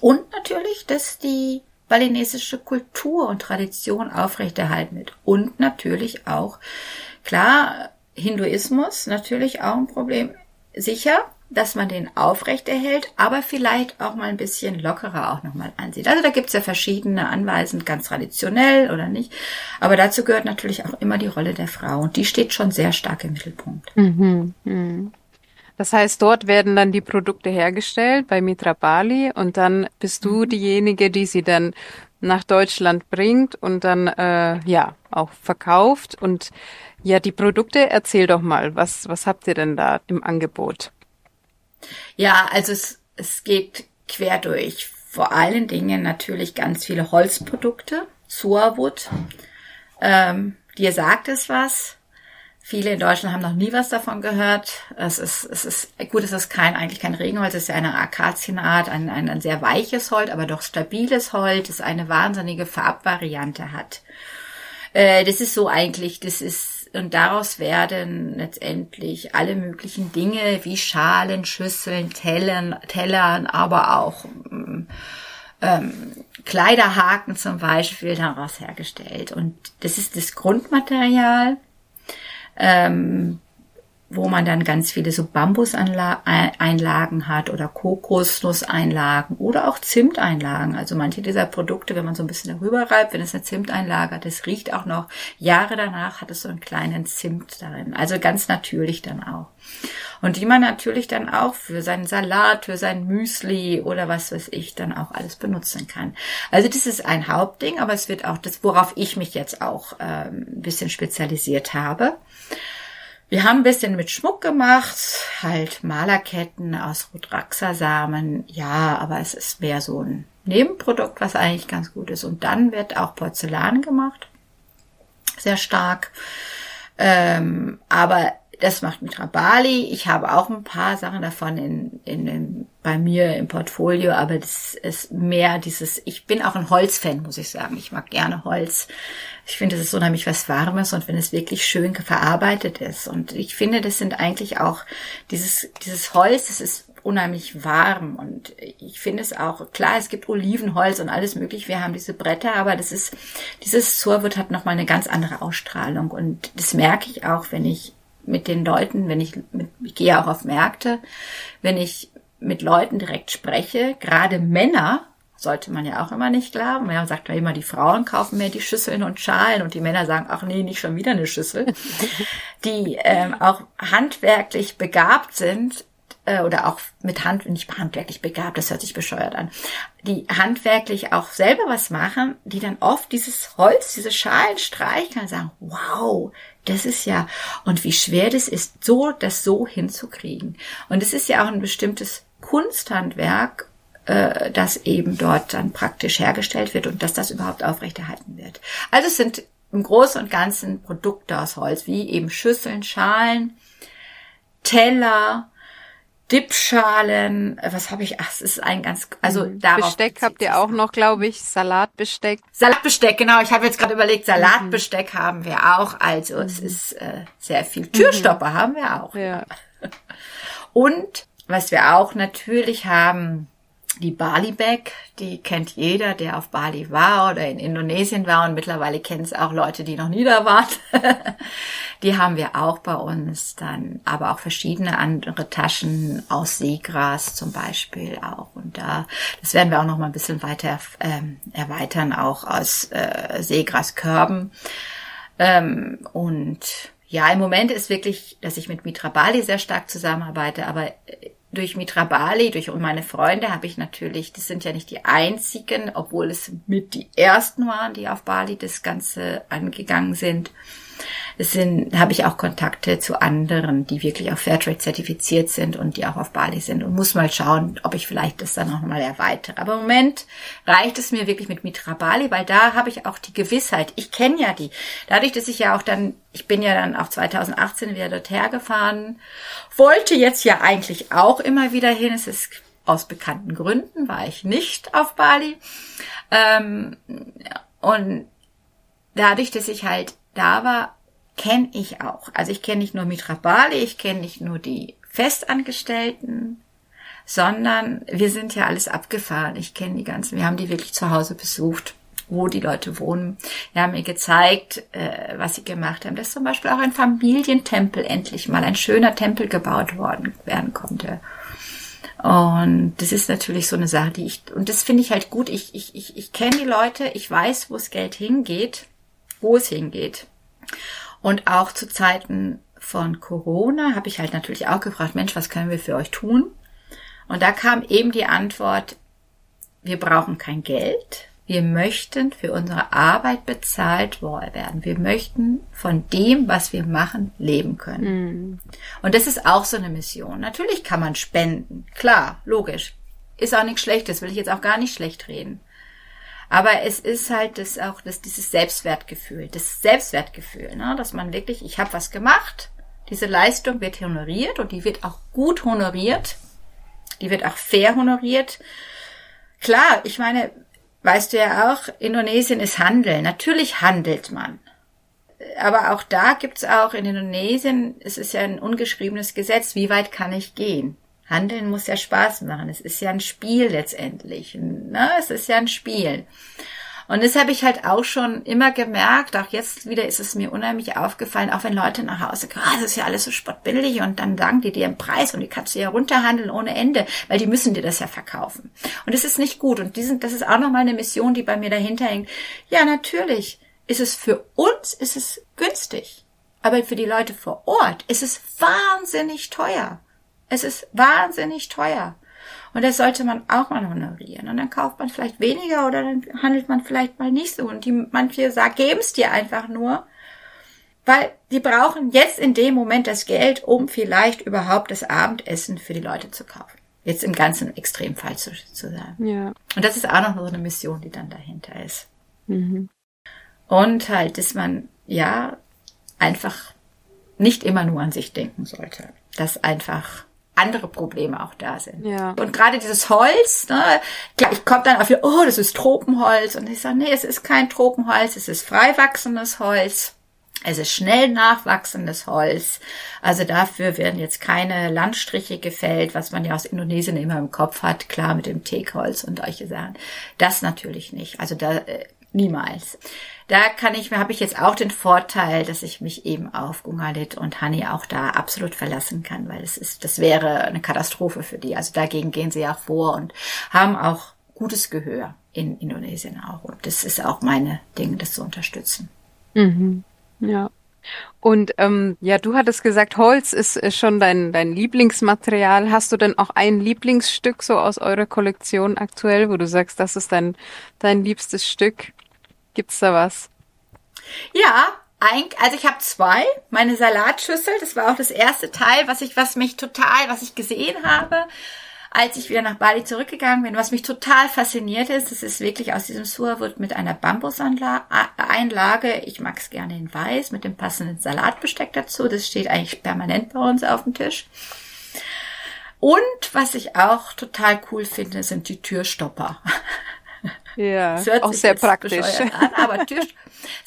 Und natürlich, dass die balinesische Kultur und Tradition aufrechterhalten wird. Und natürlich auch, klar, Hinduismus natürlich auch ein Problem. Sicher, dass man den aufrechterhält, aber vielleicht auch mal ein bisschen lockerer auch nochmal ansieht. Also da gibt's ja verschiedene Anweisen, ganz traditionell oder nicht. Aber dazu gehört natürlich auch immer die Rolle der Frau und die steht schon sehr stark im Mittelpunkt. Mhm. Mhm. Das heißt, dort werden dann die Produkte hergestellt bei Mitra Bali und dann bist du mhm. diejenige, die sie dann nach Deutschland bringt und dann äh, ja auch verkauft. Und ja, die Produkte, erzähl doch mal, was, was habt ihr denn da im Angebot? Ja, also es, es geht quer durch. Vor allen Dingen natürlich ganz viele Holzprodukte, Suawood. Ähm, dir sagt es was. Viele in Deutschland haben noch nie was davon gehört. Es ist, es ist gut, es ist kein, eigentlich kein Regenholz, es ist ja eine Akazienart, ein, ein, ein sehr weiches Holz, aber doch stabiles Holz, das eine wahnsinnige Farbvariante hat. Äh, das ist so eigentlich, das ist, und daraus werden letztendlich alle möglichen Dinge wie Schalen, Schüsseln, Tellern, Tellern, aber auch mm, ähm, Kleiderhaken zum Beispiel daraus hergestellt. Und das ist das Grundmaterial ähm, wo man dann ganz viele so Bambuseinlagen hat oder Kokosnusseinlagen oder auch Zimteinlagen. Also manche dieser Produkte, wenn man so ein bisschen darüber reibt, wenn es eine Zimteinlage hat, das riecht auch noch Jahre danach, hat es so einen kleinen Zimt darin. Also ganz natürlich dann auch. Und die man natürlich dann auch für seinen Salat, für sein Müsli oder was weiß ich dann auch alles benutzen kann. Also das ist ein Hauptding, aber es wird auch das, worauf ich mich jetzt auch ähm, ein bisschen spezialisiert habe. Wir haben ein bisschen mit Schmuck gemacht, halt Malerketten aus Rudraxa-Samen. Ja, aber es ist mehr so ein Nebenprodukt, was eigentlich ganz gut ist. Und dann wird auch Porzellan gemacht. Sehr stark. Ähm, aber das macht Mitra Bali. Ich habe auch ein paar Sachen davon in, in, in, bei mir im Portfolio, aber das ist mehr dieses, ich bin auch ein Holzfan, muss ich sagen. Ich mag gerne Holz. Ich finde, das ist unheimlich was Warmes und wenn es wirklich schön verarbeitet ist. Und ich finde, das sind eigentlich auch dieses, dieses Holz, das ist unheimlich warm und ich finde es auch, klar, es gibt Olivenholz und alles mögliche, wir haben diese Bretter, aber das ist, dieses Surwood hat nochmal eine ganz andere Ausstrahlung und das merke ich auch, wenn ich mit den Leuten, wenn ich, mit, ich gehe auch auf Märkte, wenn ich mit Leuten direkt spreche, gerade Männer, sollte man ja auch immer nicht glauben. Man sagt ja immer, die Frauen kaufen mehr die Schüsseln und Schalen und die Männer sagen, ach nee, nicht schon wieder eine Schüssel. [laughs] die ähm, auch handwerklich begabt sind, äh, oder auch mit Hand, nicht handwerklich begabt, das hört sich bescheuert an, die handwerklich auch selber was machen, die dann oft dieses Holz, diese Schalen streichen und sagen, wow, das ist ja, und wie schwer das ist, so, das so hinzukriegen. Und es ist ja auch ein bestimmtes Kunsthandwerk, äh, das eben dort dann praktisch hergestellt wird und dass das überhaupt aufrechterhalten wird. Also es sind im Großen und Ganzen Produkte aus Holz, wie eben Schüsseln, Schalen, Teller, Dipschalen, was habe ich? Ach, es ist ein ganz, also mhm. darauf. Besteck habt ihr auch noch, glaube ich, Salatbesteck. Salatbesteck, genau. Ich habe jetzt gerade überlegt, Salatbesteck mhm. haben wir auch. Also mhm. es ist äh, sehr viel. Türstopper mhm. haben wir auch. Ja. [laughs] Und was wir auch natürlich haben, die Bali Bag, die kennt jeder, der auf Bali war oder in Indonesien war und mittlerweile kennen es auch Leute, die noch nie da waren. [laughs] die haben wir auch bei uns dann, aber auch verschiedene andere Taschen aus Seegras zum Beispiel auch. Und da, das werden wir auch noch mal ein bisschen weiter ähm, erweitern, auch aus äh, Seegraskörben. Ähm, und ja, im Moment ist wirklich, dass ich mit Mitra Bali sehr stark zusammenarbeite, aber äh, durch Mitra Bali, durch meine Freunde habe ich natürlich, das sind ja nicht die einzigen, obwohl es mit die ersten waren, die auf Bali das Ganze angegangen sind. Es sind, habe ich auch Kontakte zu anderen, die wirklich auf Fairtrade zertifiziert sind und die auch auf Bali sind und muss mal schauen, ob ich vielleicht das dann noch mal erweitere. Aber im Moment reicht es mir wirklich mit Mitra Bali, weil da habe ich auch die Gewissheit. Ich kenne ja die. Dadurch, dass ich ja auch dann, ich bin ja dann auch 2018 wieder dort hergefahren, wollte jetzt ja eigentlich auch immer wieder hin. Es ist aus bekannten Gründen war ich nicht auf Bali. Ähm, und dadurch, dass ich halt da war, kenne ich auch. Also ich kenne nicht nur Mitra Bali, ich kenne nicht nur die Festangestellten, sondern wir sind ja alles abgefahren. Ich kenne die ganzen, wir haben die wirklich zu Hause besucht, wo die Leute wohnen. Wir haben mir gezeigt, äh, was sie gemacht haben. Dass zum Beispiel auch ein Familientempel endlich mal, ein schöner Tempel gebaut worden werden konnte. Und das ist natürlich so eine Sache, die ich, und das finde ich halt gut. Ich, ich, ich, ich kenne die Leute, ich weiß, wo das Geld hingeht, wo es hingeht. Und auch zu Zeiten von Corona habe ich halt natürlich auch gefragt, Mensch, was können wir für euch tun? Und da kam eben die Antwort, wir brauchen kein Geld. Wir möchten für unsere Arbeit bezahlt werden. Wir möchten von dem, was wir machen, leben können. Mhm. Und das ist auch so eine Mission. Natürlich kann man spenden. Klar, logisch. Ist auch nichts Schlechtes, will ich jetzt auch gar nicht schlecht reden. Aber es ist halt das auch das, dieses Selbstwertgefühl, das Selbstwertgefühl, ne? dass man wirklich, ich habe was gemacht, diese Leistung wird honoriert und die wird auch gut honoriert, die wird auch fair honoriert. Klar, ich meine, weißt du ja auch, Indonesien ist Handeln. Natürlich handelt man. Aber auch da gibt's auch in Indonesien, es ist ja ein ungeschriebenes Gesetz, wie weit kann ich gehen? Handeln muss ja Spaß machen. Es ist ja ein Spiel letztendlich. Ne? Es ist ja ein Spiel. Und das habe ich halt auch schon immer gemerkt. Auch jetzt wieder ist es mir unheimlich aufgefallen, auch wenn Leute nach Hause kommen, ah, das ist ja alles so spottbillig und dann sagen die dir einen Preis und die kannst du ja runterhandeln ohne Ende, weil die müssen dir das ja verkaufen. Und das ist nicht gut. Und diesen, das ist auch nochmal eine Mission, die bei mir dahinter hängt. Ja, natürlich ist es für uns, ist es günstig. Aber für die Leute vor Ort ist es wahnsinnig teuer. Es ist wahnsinnig teuer. Und das sollte man auch mal honorieren. Und dann kauft man vielleicht weniger oder dann handelt man vielleicht mal nicht so. Und die, manche sagen, geben es dir einfach nur, weil die brauchen jetzt in dem Moment das Geld, um vielleicht überhaupt das Abendessen für die Leute zu kaufen. Jetzt im ganzen Extremfall zu, zu sagen. Ja. Und das ist auch noch so eine Mission, die dann dahinter ist. Mhm. Und halt, dass man, ja, einfach nicht immer nur an sich denken sollte. Dass einfach andere Probleme auch da sind. Ja. Und gerade dieses Holz, ne, klar, ich komme dann auf, oh, das ist Tropenholz. Und ich sage, nee, es ist kein Tropenholz, es ist frei wachsendes Holz. Es ist schnell nachwachsendes Holz. Also dafür werden jetzt keine Landstriche gefällt, was man ja aus Indonesien immer im Kopf hat. Klar mit dem Teakholz und solche Sachen. Das natürlich nicht. Also da äh, niemals. Da kann ich, habe ich jetzt auch den Vorteil, dass ich mich eben auf Gungalit und Hani auch da absolut verlassen kann, weil es ist, das wäre eine Katastrophe für die. Also dagegen gehen sie ja vor und haben auch gutes Gehör in Indonesien auch. Und das ist auch meine Dinge, das zu unterstützen. Mhm. Ja. Und ähm, ja, du hattest gesagt, Holz ist, schon dein, dein Lieblingsmaterial. Hast du denn auch ein Lieblingsstück so aus eurer Kollektion aktuell, wo du sagst, das ist dein, dein liebstes Stück? Gibt's da was? Ja, ein, also ich habe zwei. Meine Salatschüssel, das war auch das erste Teil, was ich, was mich total, was ich gesehen habe als ich wieder nach Bali zurückgegangen bin, was mich total fasziniert ist, das ist wirklich aus diesem Surwood mit einer Bambuseinlage. Ich mag es gerne in weiß mit dem passenden Salatbesteck dazu. Das steht eigentlich permanent bei uns auf dem Tisch. Und was ich auch total cool finde, sind die Türstopper. [laughs] Ja, auch sehr praktisch. An, aber Tür,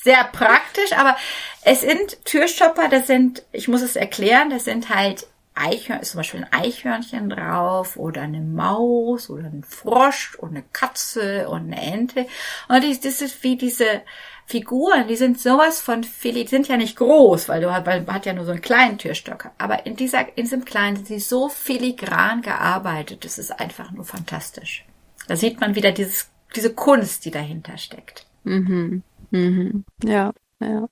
sehr praktisch, aber es sind Türstopper, das sind, ich muss es erklären, das sind halt Eichhörnchen, ist zum Beispiel ein Eichhörnchen drauf oder eine Maus oder ein Frosch und eine Katze und eine Ente. Und das ist wie diese Figuren, die sind sowas von Philly, die sind ja nicht groß, weil du weil man hat ja nur so einen kleinen Türstock. Aber in dieser, in diesem kleinen sind sie so filigran gearbeitet, das ist einfach nur fantastisch. Da sieht man wieder dieses, diese Kunst, die dahinter steckt. Mhm. Mhm. Ja, ja.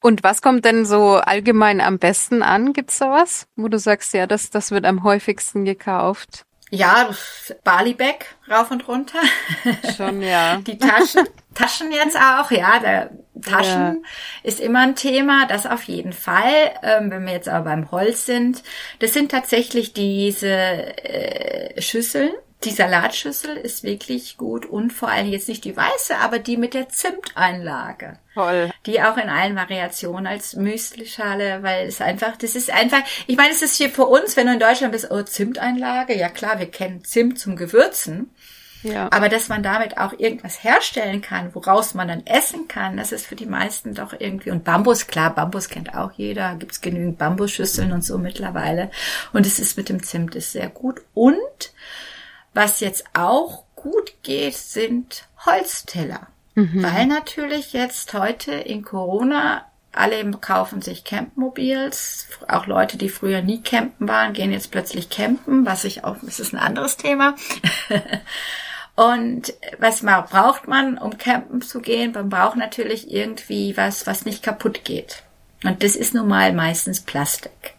Und was kommt denn so allgemein am besten an? Gibt's da was, wo du sagst, ja, das, das wird am häufigsten gekauft? Ja, Bali-Bag rauf und runter. Schon, ja. [laughs] Die Taschen, Taschen jetzt auch, ja. Der Taschen ja. ist immer ein Thema, das auf jeden Fall. Ähm, wenn wir jetzt aber beim Holz sind, das sind tatsächlich diese äh, Schüsseln, die Salatschüssel ist wirklich gut und vor allem jetzt nicht die weiße, aber die mit der Zimteinlage. Toll. Die auch in allen Variationen als Müslischale, weil es einfach, das ist einfach, ich meine, es ist hier für uns, wenn du in Deutschland bist, oh, Zimteinlage, ja klar, wir kennen Zimt zum Gewürzen. Ja. Aber dass man damit auch irgendwas herstellen kann, woraus man dann essen kann, das ist für die meisten doch irgendwie. Und Bambus, klar, Bambus kennt auch jeder, gibt's genügend Bambusschüsseln und so mittlerweile. Und es ist mit dem Zimt ist sehr gut. Und was jetzt auch gut geht, sind Holzteller. Mhm. Weil natürlich jetzt heute in Corona alle kaufen sich Campmobils. Auch Leute, die früher nie campen waren, gehen jetzt plötzlich campen, was ich auch, das ist ein anderes Thema. [laughs] Und was man, braucht man, um campen zu gehen? Man braucht natürlich irgendwie was, was nicht kaputt geht. Und das ist nun mal meistens Plastik.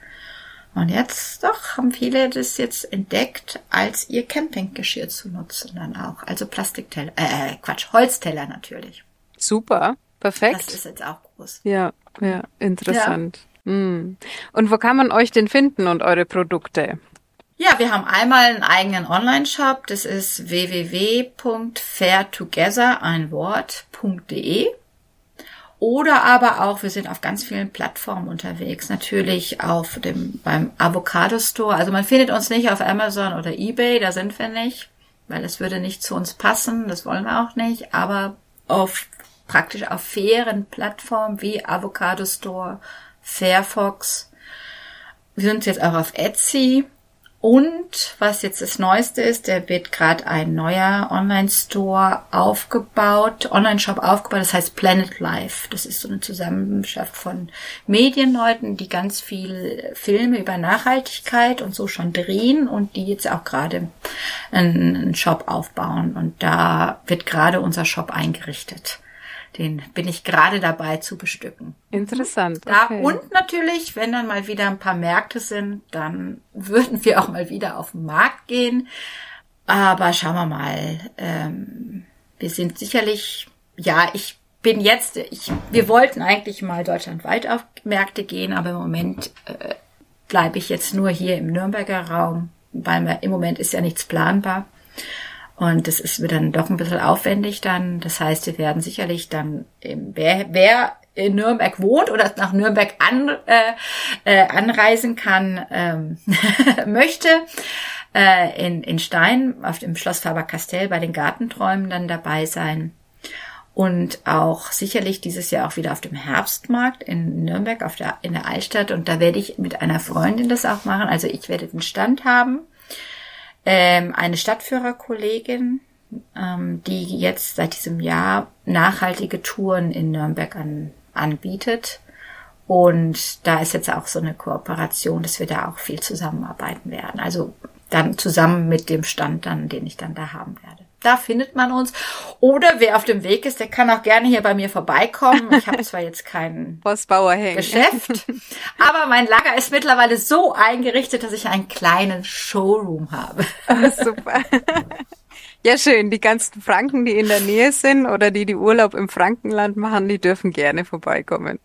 Und jetzt doch haben viele das jetzt entdeckt, als ihr Campinggeschirr zu nutzen dann auch. Also Plastikteller, äh, Quatsch, Holzteller natürlich. Super, perfekt. Das ist jetzt auch groß. Ja, ja, interessant. Ja. Hm. Und wo kann man euch denn finden und eure Produkte? Ja, wir haben einmal einen eigenen Online-Shop. Das ist www.fairtogether, ein Wort.de. Oder aber auch, wir sind auf ganz vielen Plattformen unterwegs. Natürlich auf dem, beim Avocado Store. Also man findet uns nicht auf Amazon oder eBay, da sind wir nicht, weil das würde nicht zu uns passen, das wollen wir auch nicht. Aber auf, praktisch auf fairen Plattformen wie Avocado Store, Fairfox. Wir sind jetzt auch auf Etsy. Und was jetzt das Neueste ist, der wird gerade ein neuer Online-Store aufgebaut, Online-Shop aufgebaut, das heißt Planet Life. Das ist so eine Zusammenschaft von Medienleuten, die ganz viel Filme über Nachhaltigkeit und so schon drehen und die jetzt auch gerade einen Shop aufbauen. Und da wird gerade unser Shop eingerichtet. Den bin ich gerade dabei zu bestücken. Interessant. Okay. Ja, und natürlich, wenn dann mal wieder ein paar Märkte sind, dann würden wir auch mal wieder auf den Markt gehen. Aber schauen wir mal. Ähm, wir sind sicherlich, ja, ich bin jetzt, ich, wir wollten eigentlich mal deutschlandweit auf Märkte gehen, aber im Moment äh, bleibe ich jetzt nur hier im Nürnberger Raum, weil im Moment ist ja nichts planbar. Und das ist mir dann doch ein bisschen aufwendig dann. Das heißt, wir werden sicherlich dann, wer, wer in Nürnberg wohnt oder nach Nürnberg an, äh, äh, anreisen kann, ähm, [laughs] möchte, äh, in, in Stein auf dem Schloss Faber-Castell bei den Gartenträumen dann dabei sein. Und auch sicherlich dieses Jahr auch wieder auf dem Herbstmarkt in Nürnberg auf der, in der Altstadt. Und da werde ich mit einer Freundin das auch machen. Also ich werde den Stand haben. Ähm, eine Stadtführerkollegin, ähm, die jetzt seit diesem Jahr nachhaltige Touren in Nürnberg an, anbietet. Und da ist jetzt auch so eine Kooperation, dass wir da auch viel zusammenarbeiten werden. Also dann zusammen mit dem Stand dann, den ich dann da haben werde. Da findet man uns. Oder wer auf dem Weg ist, der kann auch gerne hier bei mir vorbeikommen. Ich habe zwar jetzt kein [laughs] Geschäft, aber mein Lager ist mittlerweile so eingerichtet, dass ich einen kleinen Showroom habe. super. [laughs] Ja, schön. Die ganzen Franken, die in der Nähe sind oder die die Urlaub im Frankenland machen, die dürfen gerne vorbeikommen.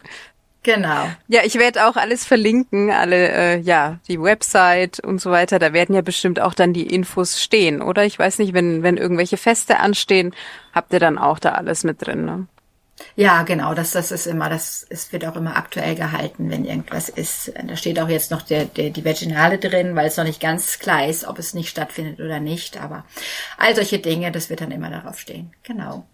Genau. Ja, ich werde auch alles verlinken, alle, äh, ja, die Website und so weiter. Da werden ja bestimmt auch dann die Infos stehen, oder? Ich weiß nicht, wenn, wenn irgendwelche Feste anstehen, habt ihr dann auch da alles mit drin, ne? Ja, genau, das, das ist immer, das es wird auch immer aktuell gehalten, wenn irgendwas ist. Da steht auch jetzt noch der, der, die Virginale drin, weil es noch nicht ganz klar ist, ob es nicht stattfindet oder nicht. Aber all solche Dinge, das wird dann immer darauf stehen. Genau.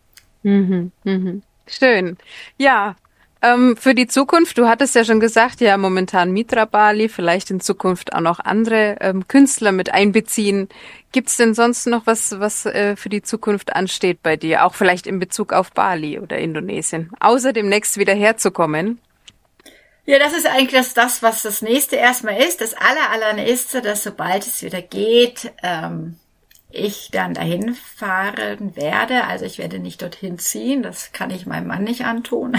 Mhm, mhm. Schön. Ja, ähm, für die Zukunft, du hattest ja schon gesagt, ja, momentan Mitra Bali, vielleicht in Zukunft auch noch andere ähm, Künstler mit einbeziehen. Gibt's denn sonst noch was, was äh, für die Zukunft ansteht bei dir? Auch vielleicht in Bezug auf Bali oder Indonesien? Außer demnächst wieder herzukommen? Ja, das ist eigentlich das, das, was das nächste erstmal ist. Das aller, allernächste, dass sobald es wieder geht, ähm, ich dann dahin fahren werde. Also ich werde nicht dorthin ziehen, das kann ich meinem Mann nicht antun.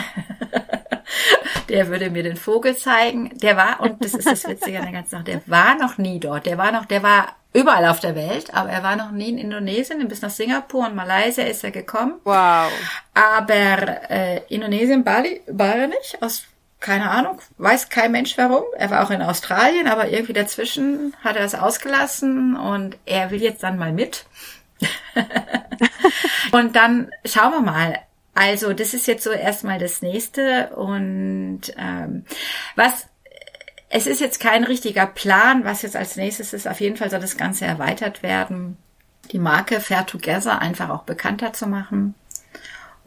[laughs] der würde mir den Vogel zeigen. Der war, und das ist das Witzige an der ganzen Sache, der war noch nie dort. Der war noch, der war überall auf der Welt, aber er war noch nie in Indonesien. Bis nach Singapur und Malaysia ist er gekommen. Wow. Aber äh, Indonesien, Bali war er nicht, aus keine Ahnung, weiß kein Mensch warum. Er war auch in Australien, aber irgendwie dazwischen hat er es ausgelassen und er will jetzt dann mal mit. [laughs] und dann schauen wir mal. Also das ist jetzt so erstmal das nächste und ähm, was es ist jetzt kein richtiger Plan, was jetzt als nächstes ist. Auf jeden Fall soll das Ganze erweitert werden, die Marke Fair Together einfach auch bekannter zu machen.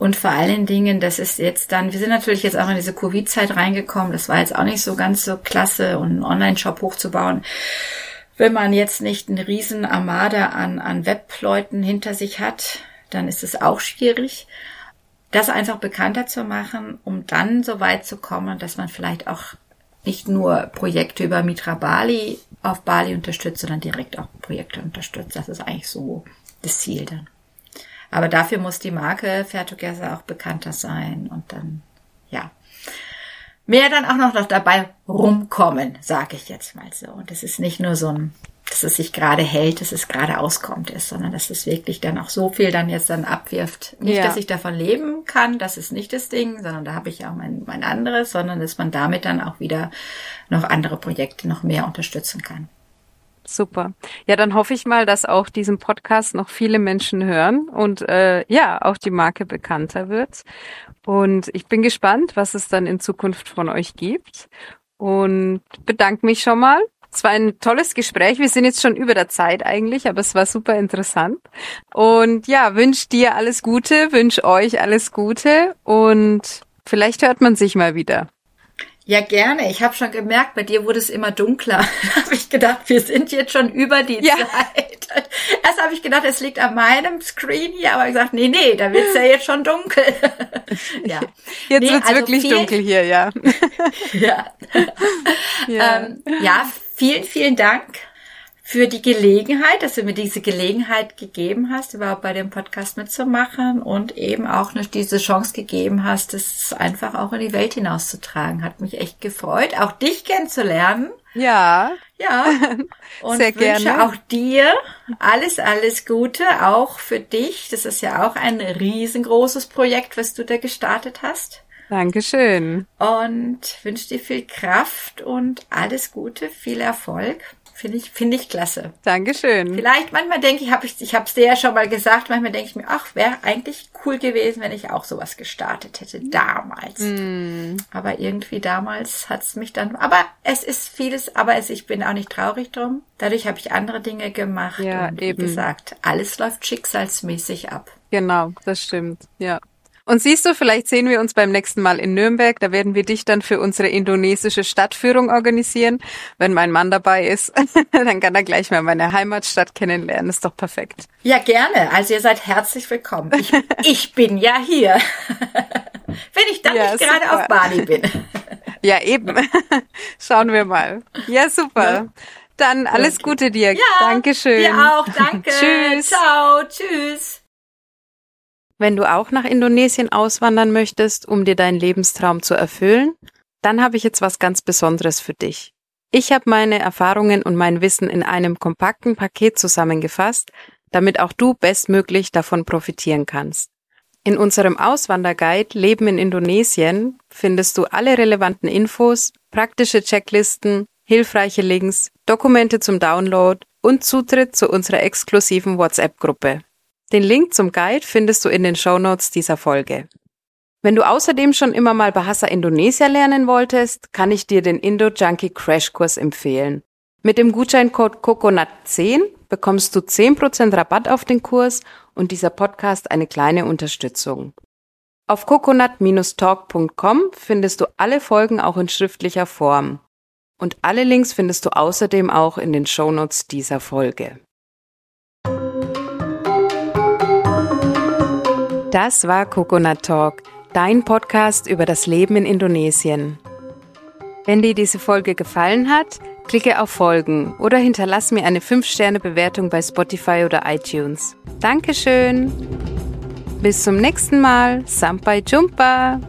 Und vor allen Dingen, das ist jetzt dann, wir sind natürlich jetzt auch in diese Covid-Zeit reingekommen. Das war jetzt auch nicht so ganz so klasse, und einen Online-Shop hochzubauen. Wenn man jetzt nicht einen riesen Armada an, an Webleuten hinter sich hat, dann ist es auch schwierig, das einfach bekannter zu machen, um dann so weit zu kommen, dass man vielleicht auch nicht nur Projekte über Mitra Bali auf Bali unterstützt, sondern direkt auch Projekte unterstützt. Das ist eigentlich so das Ziel dann. Aber dafür muss die Marke Fair Together auch bekannter sein und dann, ja, mehr dann auch noch dabei rumkommen, sage ich jetzt mal so. Und es ist nicht nur so ein, dass es sich gerade hält, dass es gerade auskommt ist, sondern dass es wirklich dann auch so viel dann jetzt dann abwirft. Nicht, ja. dass ich davon leben kann, das ist nicht das Ding, sondern da habe ich auch mein, mein anderes, sondern dass man damit dann auch wieder noch andere Projekte noch mehr unterstützen kann. Super. Ja, dann hoffe ich mal, dass auch diesen Podcast noch viele Menschen hören und äh, ja, auch die Marke bekannter wird. Und ich bin gespannt, was es dann in Zukunft von euch gibt. Und bedanke mich schon mal. Es war ein tolles Gespräch. Wir sind jetzt schon über der Zeit eigentlich, aber es war super interessant. Und ja, wünsche dir alles Gute, wünsche euch alles Gute und vielleicht hört man sich mal wieder. Ja, gerne. Ich habe schon gemerkt, bei dir wurde es immer dunkler. [laughs] Da habe ich gedacht, wir sind jetzt schon über die ja. Zeit. Erst habe ich gedacht, es liegt an meinem Screen hier, aber ich gesagt, nee, nee, da wird's ja jetzt schon dunkel. [laughs] ja. Jetzt nee, wird's also wirklich viel, dunkel hier, ja. [laughs] ja. Ja. Ähm, ja, vielen, vielen Dank für die Gelegenheit, dass du mir diese Gelegenheit gegeben hast, überhaupt bei dem Podcast mitzumachen und eben auch noch diese Chance gegeben hast, das einfach auch in die Welt hinauszutragen. Hat mich echt gefreut, auch dich kennenzulernen. Ja. Ja. [laughs] Und Sehr wünsche gerne. auch dir alles, alles Gute, auch für dich. Das ist ja auch ein riesengroßes Projekt, was du da gestartet hast. Dankeschön. Und wünsche dir viel Kraft und alles Gute, viel Erfolg. Finde ich, finde ich klasse. Dankeschön. Vielleicht, manchmal denke ich, hab ich, ich habe es dir ja schon mal gesagt, manchmal denke ich mir, ach, wäre eigentlich cool gewesen, wenn ich auch sowas gestartet hätte, damals. Mm. Aber irgendwie damals hat's mich dann, aber es ist vieles, aber es, ich bin auch nicht traurig drum. Dadurch habe ich andere Dinge gemacht Ja, und eben. wie gesagt, alles läuft schicksalsmäßig ab. Genau, das stimmt. Ja. Und siehst du, vielleicht sehen wir uns beim nächsten Mal in Nürnberg. Da werden wir dich dann für unsere indonesische Stadtführung organisieren. Wenn mein Mann dabei ist, [laughs] dann kann er gleich mal meine Heimatstadt kennenlernen. Ist doch perfekt. Ja, gerne. Also ihr seid herzlich willkommen. Ich, [laughs] ich bin ja hier. [laughs] Wenn ich dann Ja, nicht gerade auf Bali bin. Ja, eben. Schauen wir mal. Ja, super. Dann alles. Gute dir. Ja, Dankeschön. Dir auch. Danke. Tschüss. Ciao. Tschüss. Wenn du auch nach Indonesien auswandern möchtest, um dir deinen Lebenstraum zu erfüllen, dann habe ich jetzt was ganz Besonderes für dich. Ich habe meine Erfahrungen und mein Wissen in einem kompakten Paket zusammengefasst, damit auch du bestmöglich davon profitieren kannst. In unserem Auswanderguide Leben in Indonesien findest du alle relevanten Infos, praktische Checklisten, hilfreiche Links, Dokumente zum Download und Zutritt zu unserer exklusiven WhatsApp-Gruppe. Den Link zum Guide findest du in den Shownotes dieser Folge. Wenn du außerdem schon immer mal Bahasa Indonesia lernen wolltest, kann ich dir den Indo Junkie Crashkurs empfehlen. Mit dem Gutscheincode COCONUT10 bekommst du 10% Rabatt auf den Kurs und dieser Podcast eine kleine Unterstützung. Auf coconut-talk.com findest du alle Folgen auch in schriftlicher Form. Und alle Links findest du außerdem auch in den Shownotes dieser Folge. Das war Coconut Talk, dein Podcast über das Leben in Indonesien. Wenn dir diese Folge gefallen hat, klicke auf Folgen oder hinterlass mir eine 5-Sterne-Bewertung bei Spotify oder iTunes. Dankeschön. Bis zum nächsten Mal. Sampai Jumpa.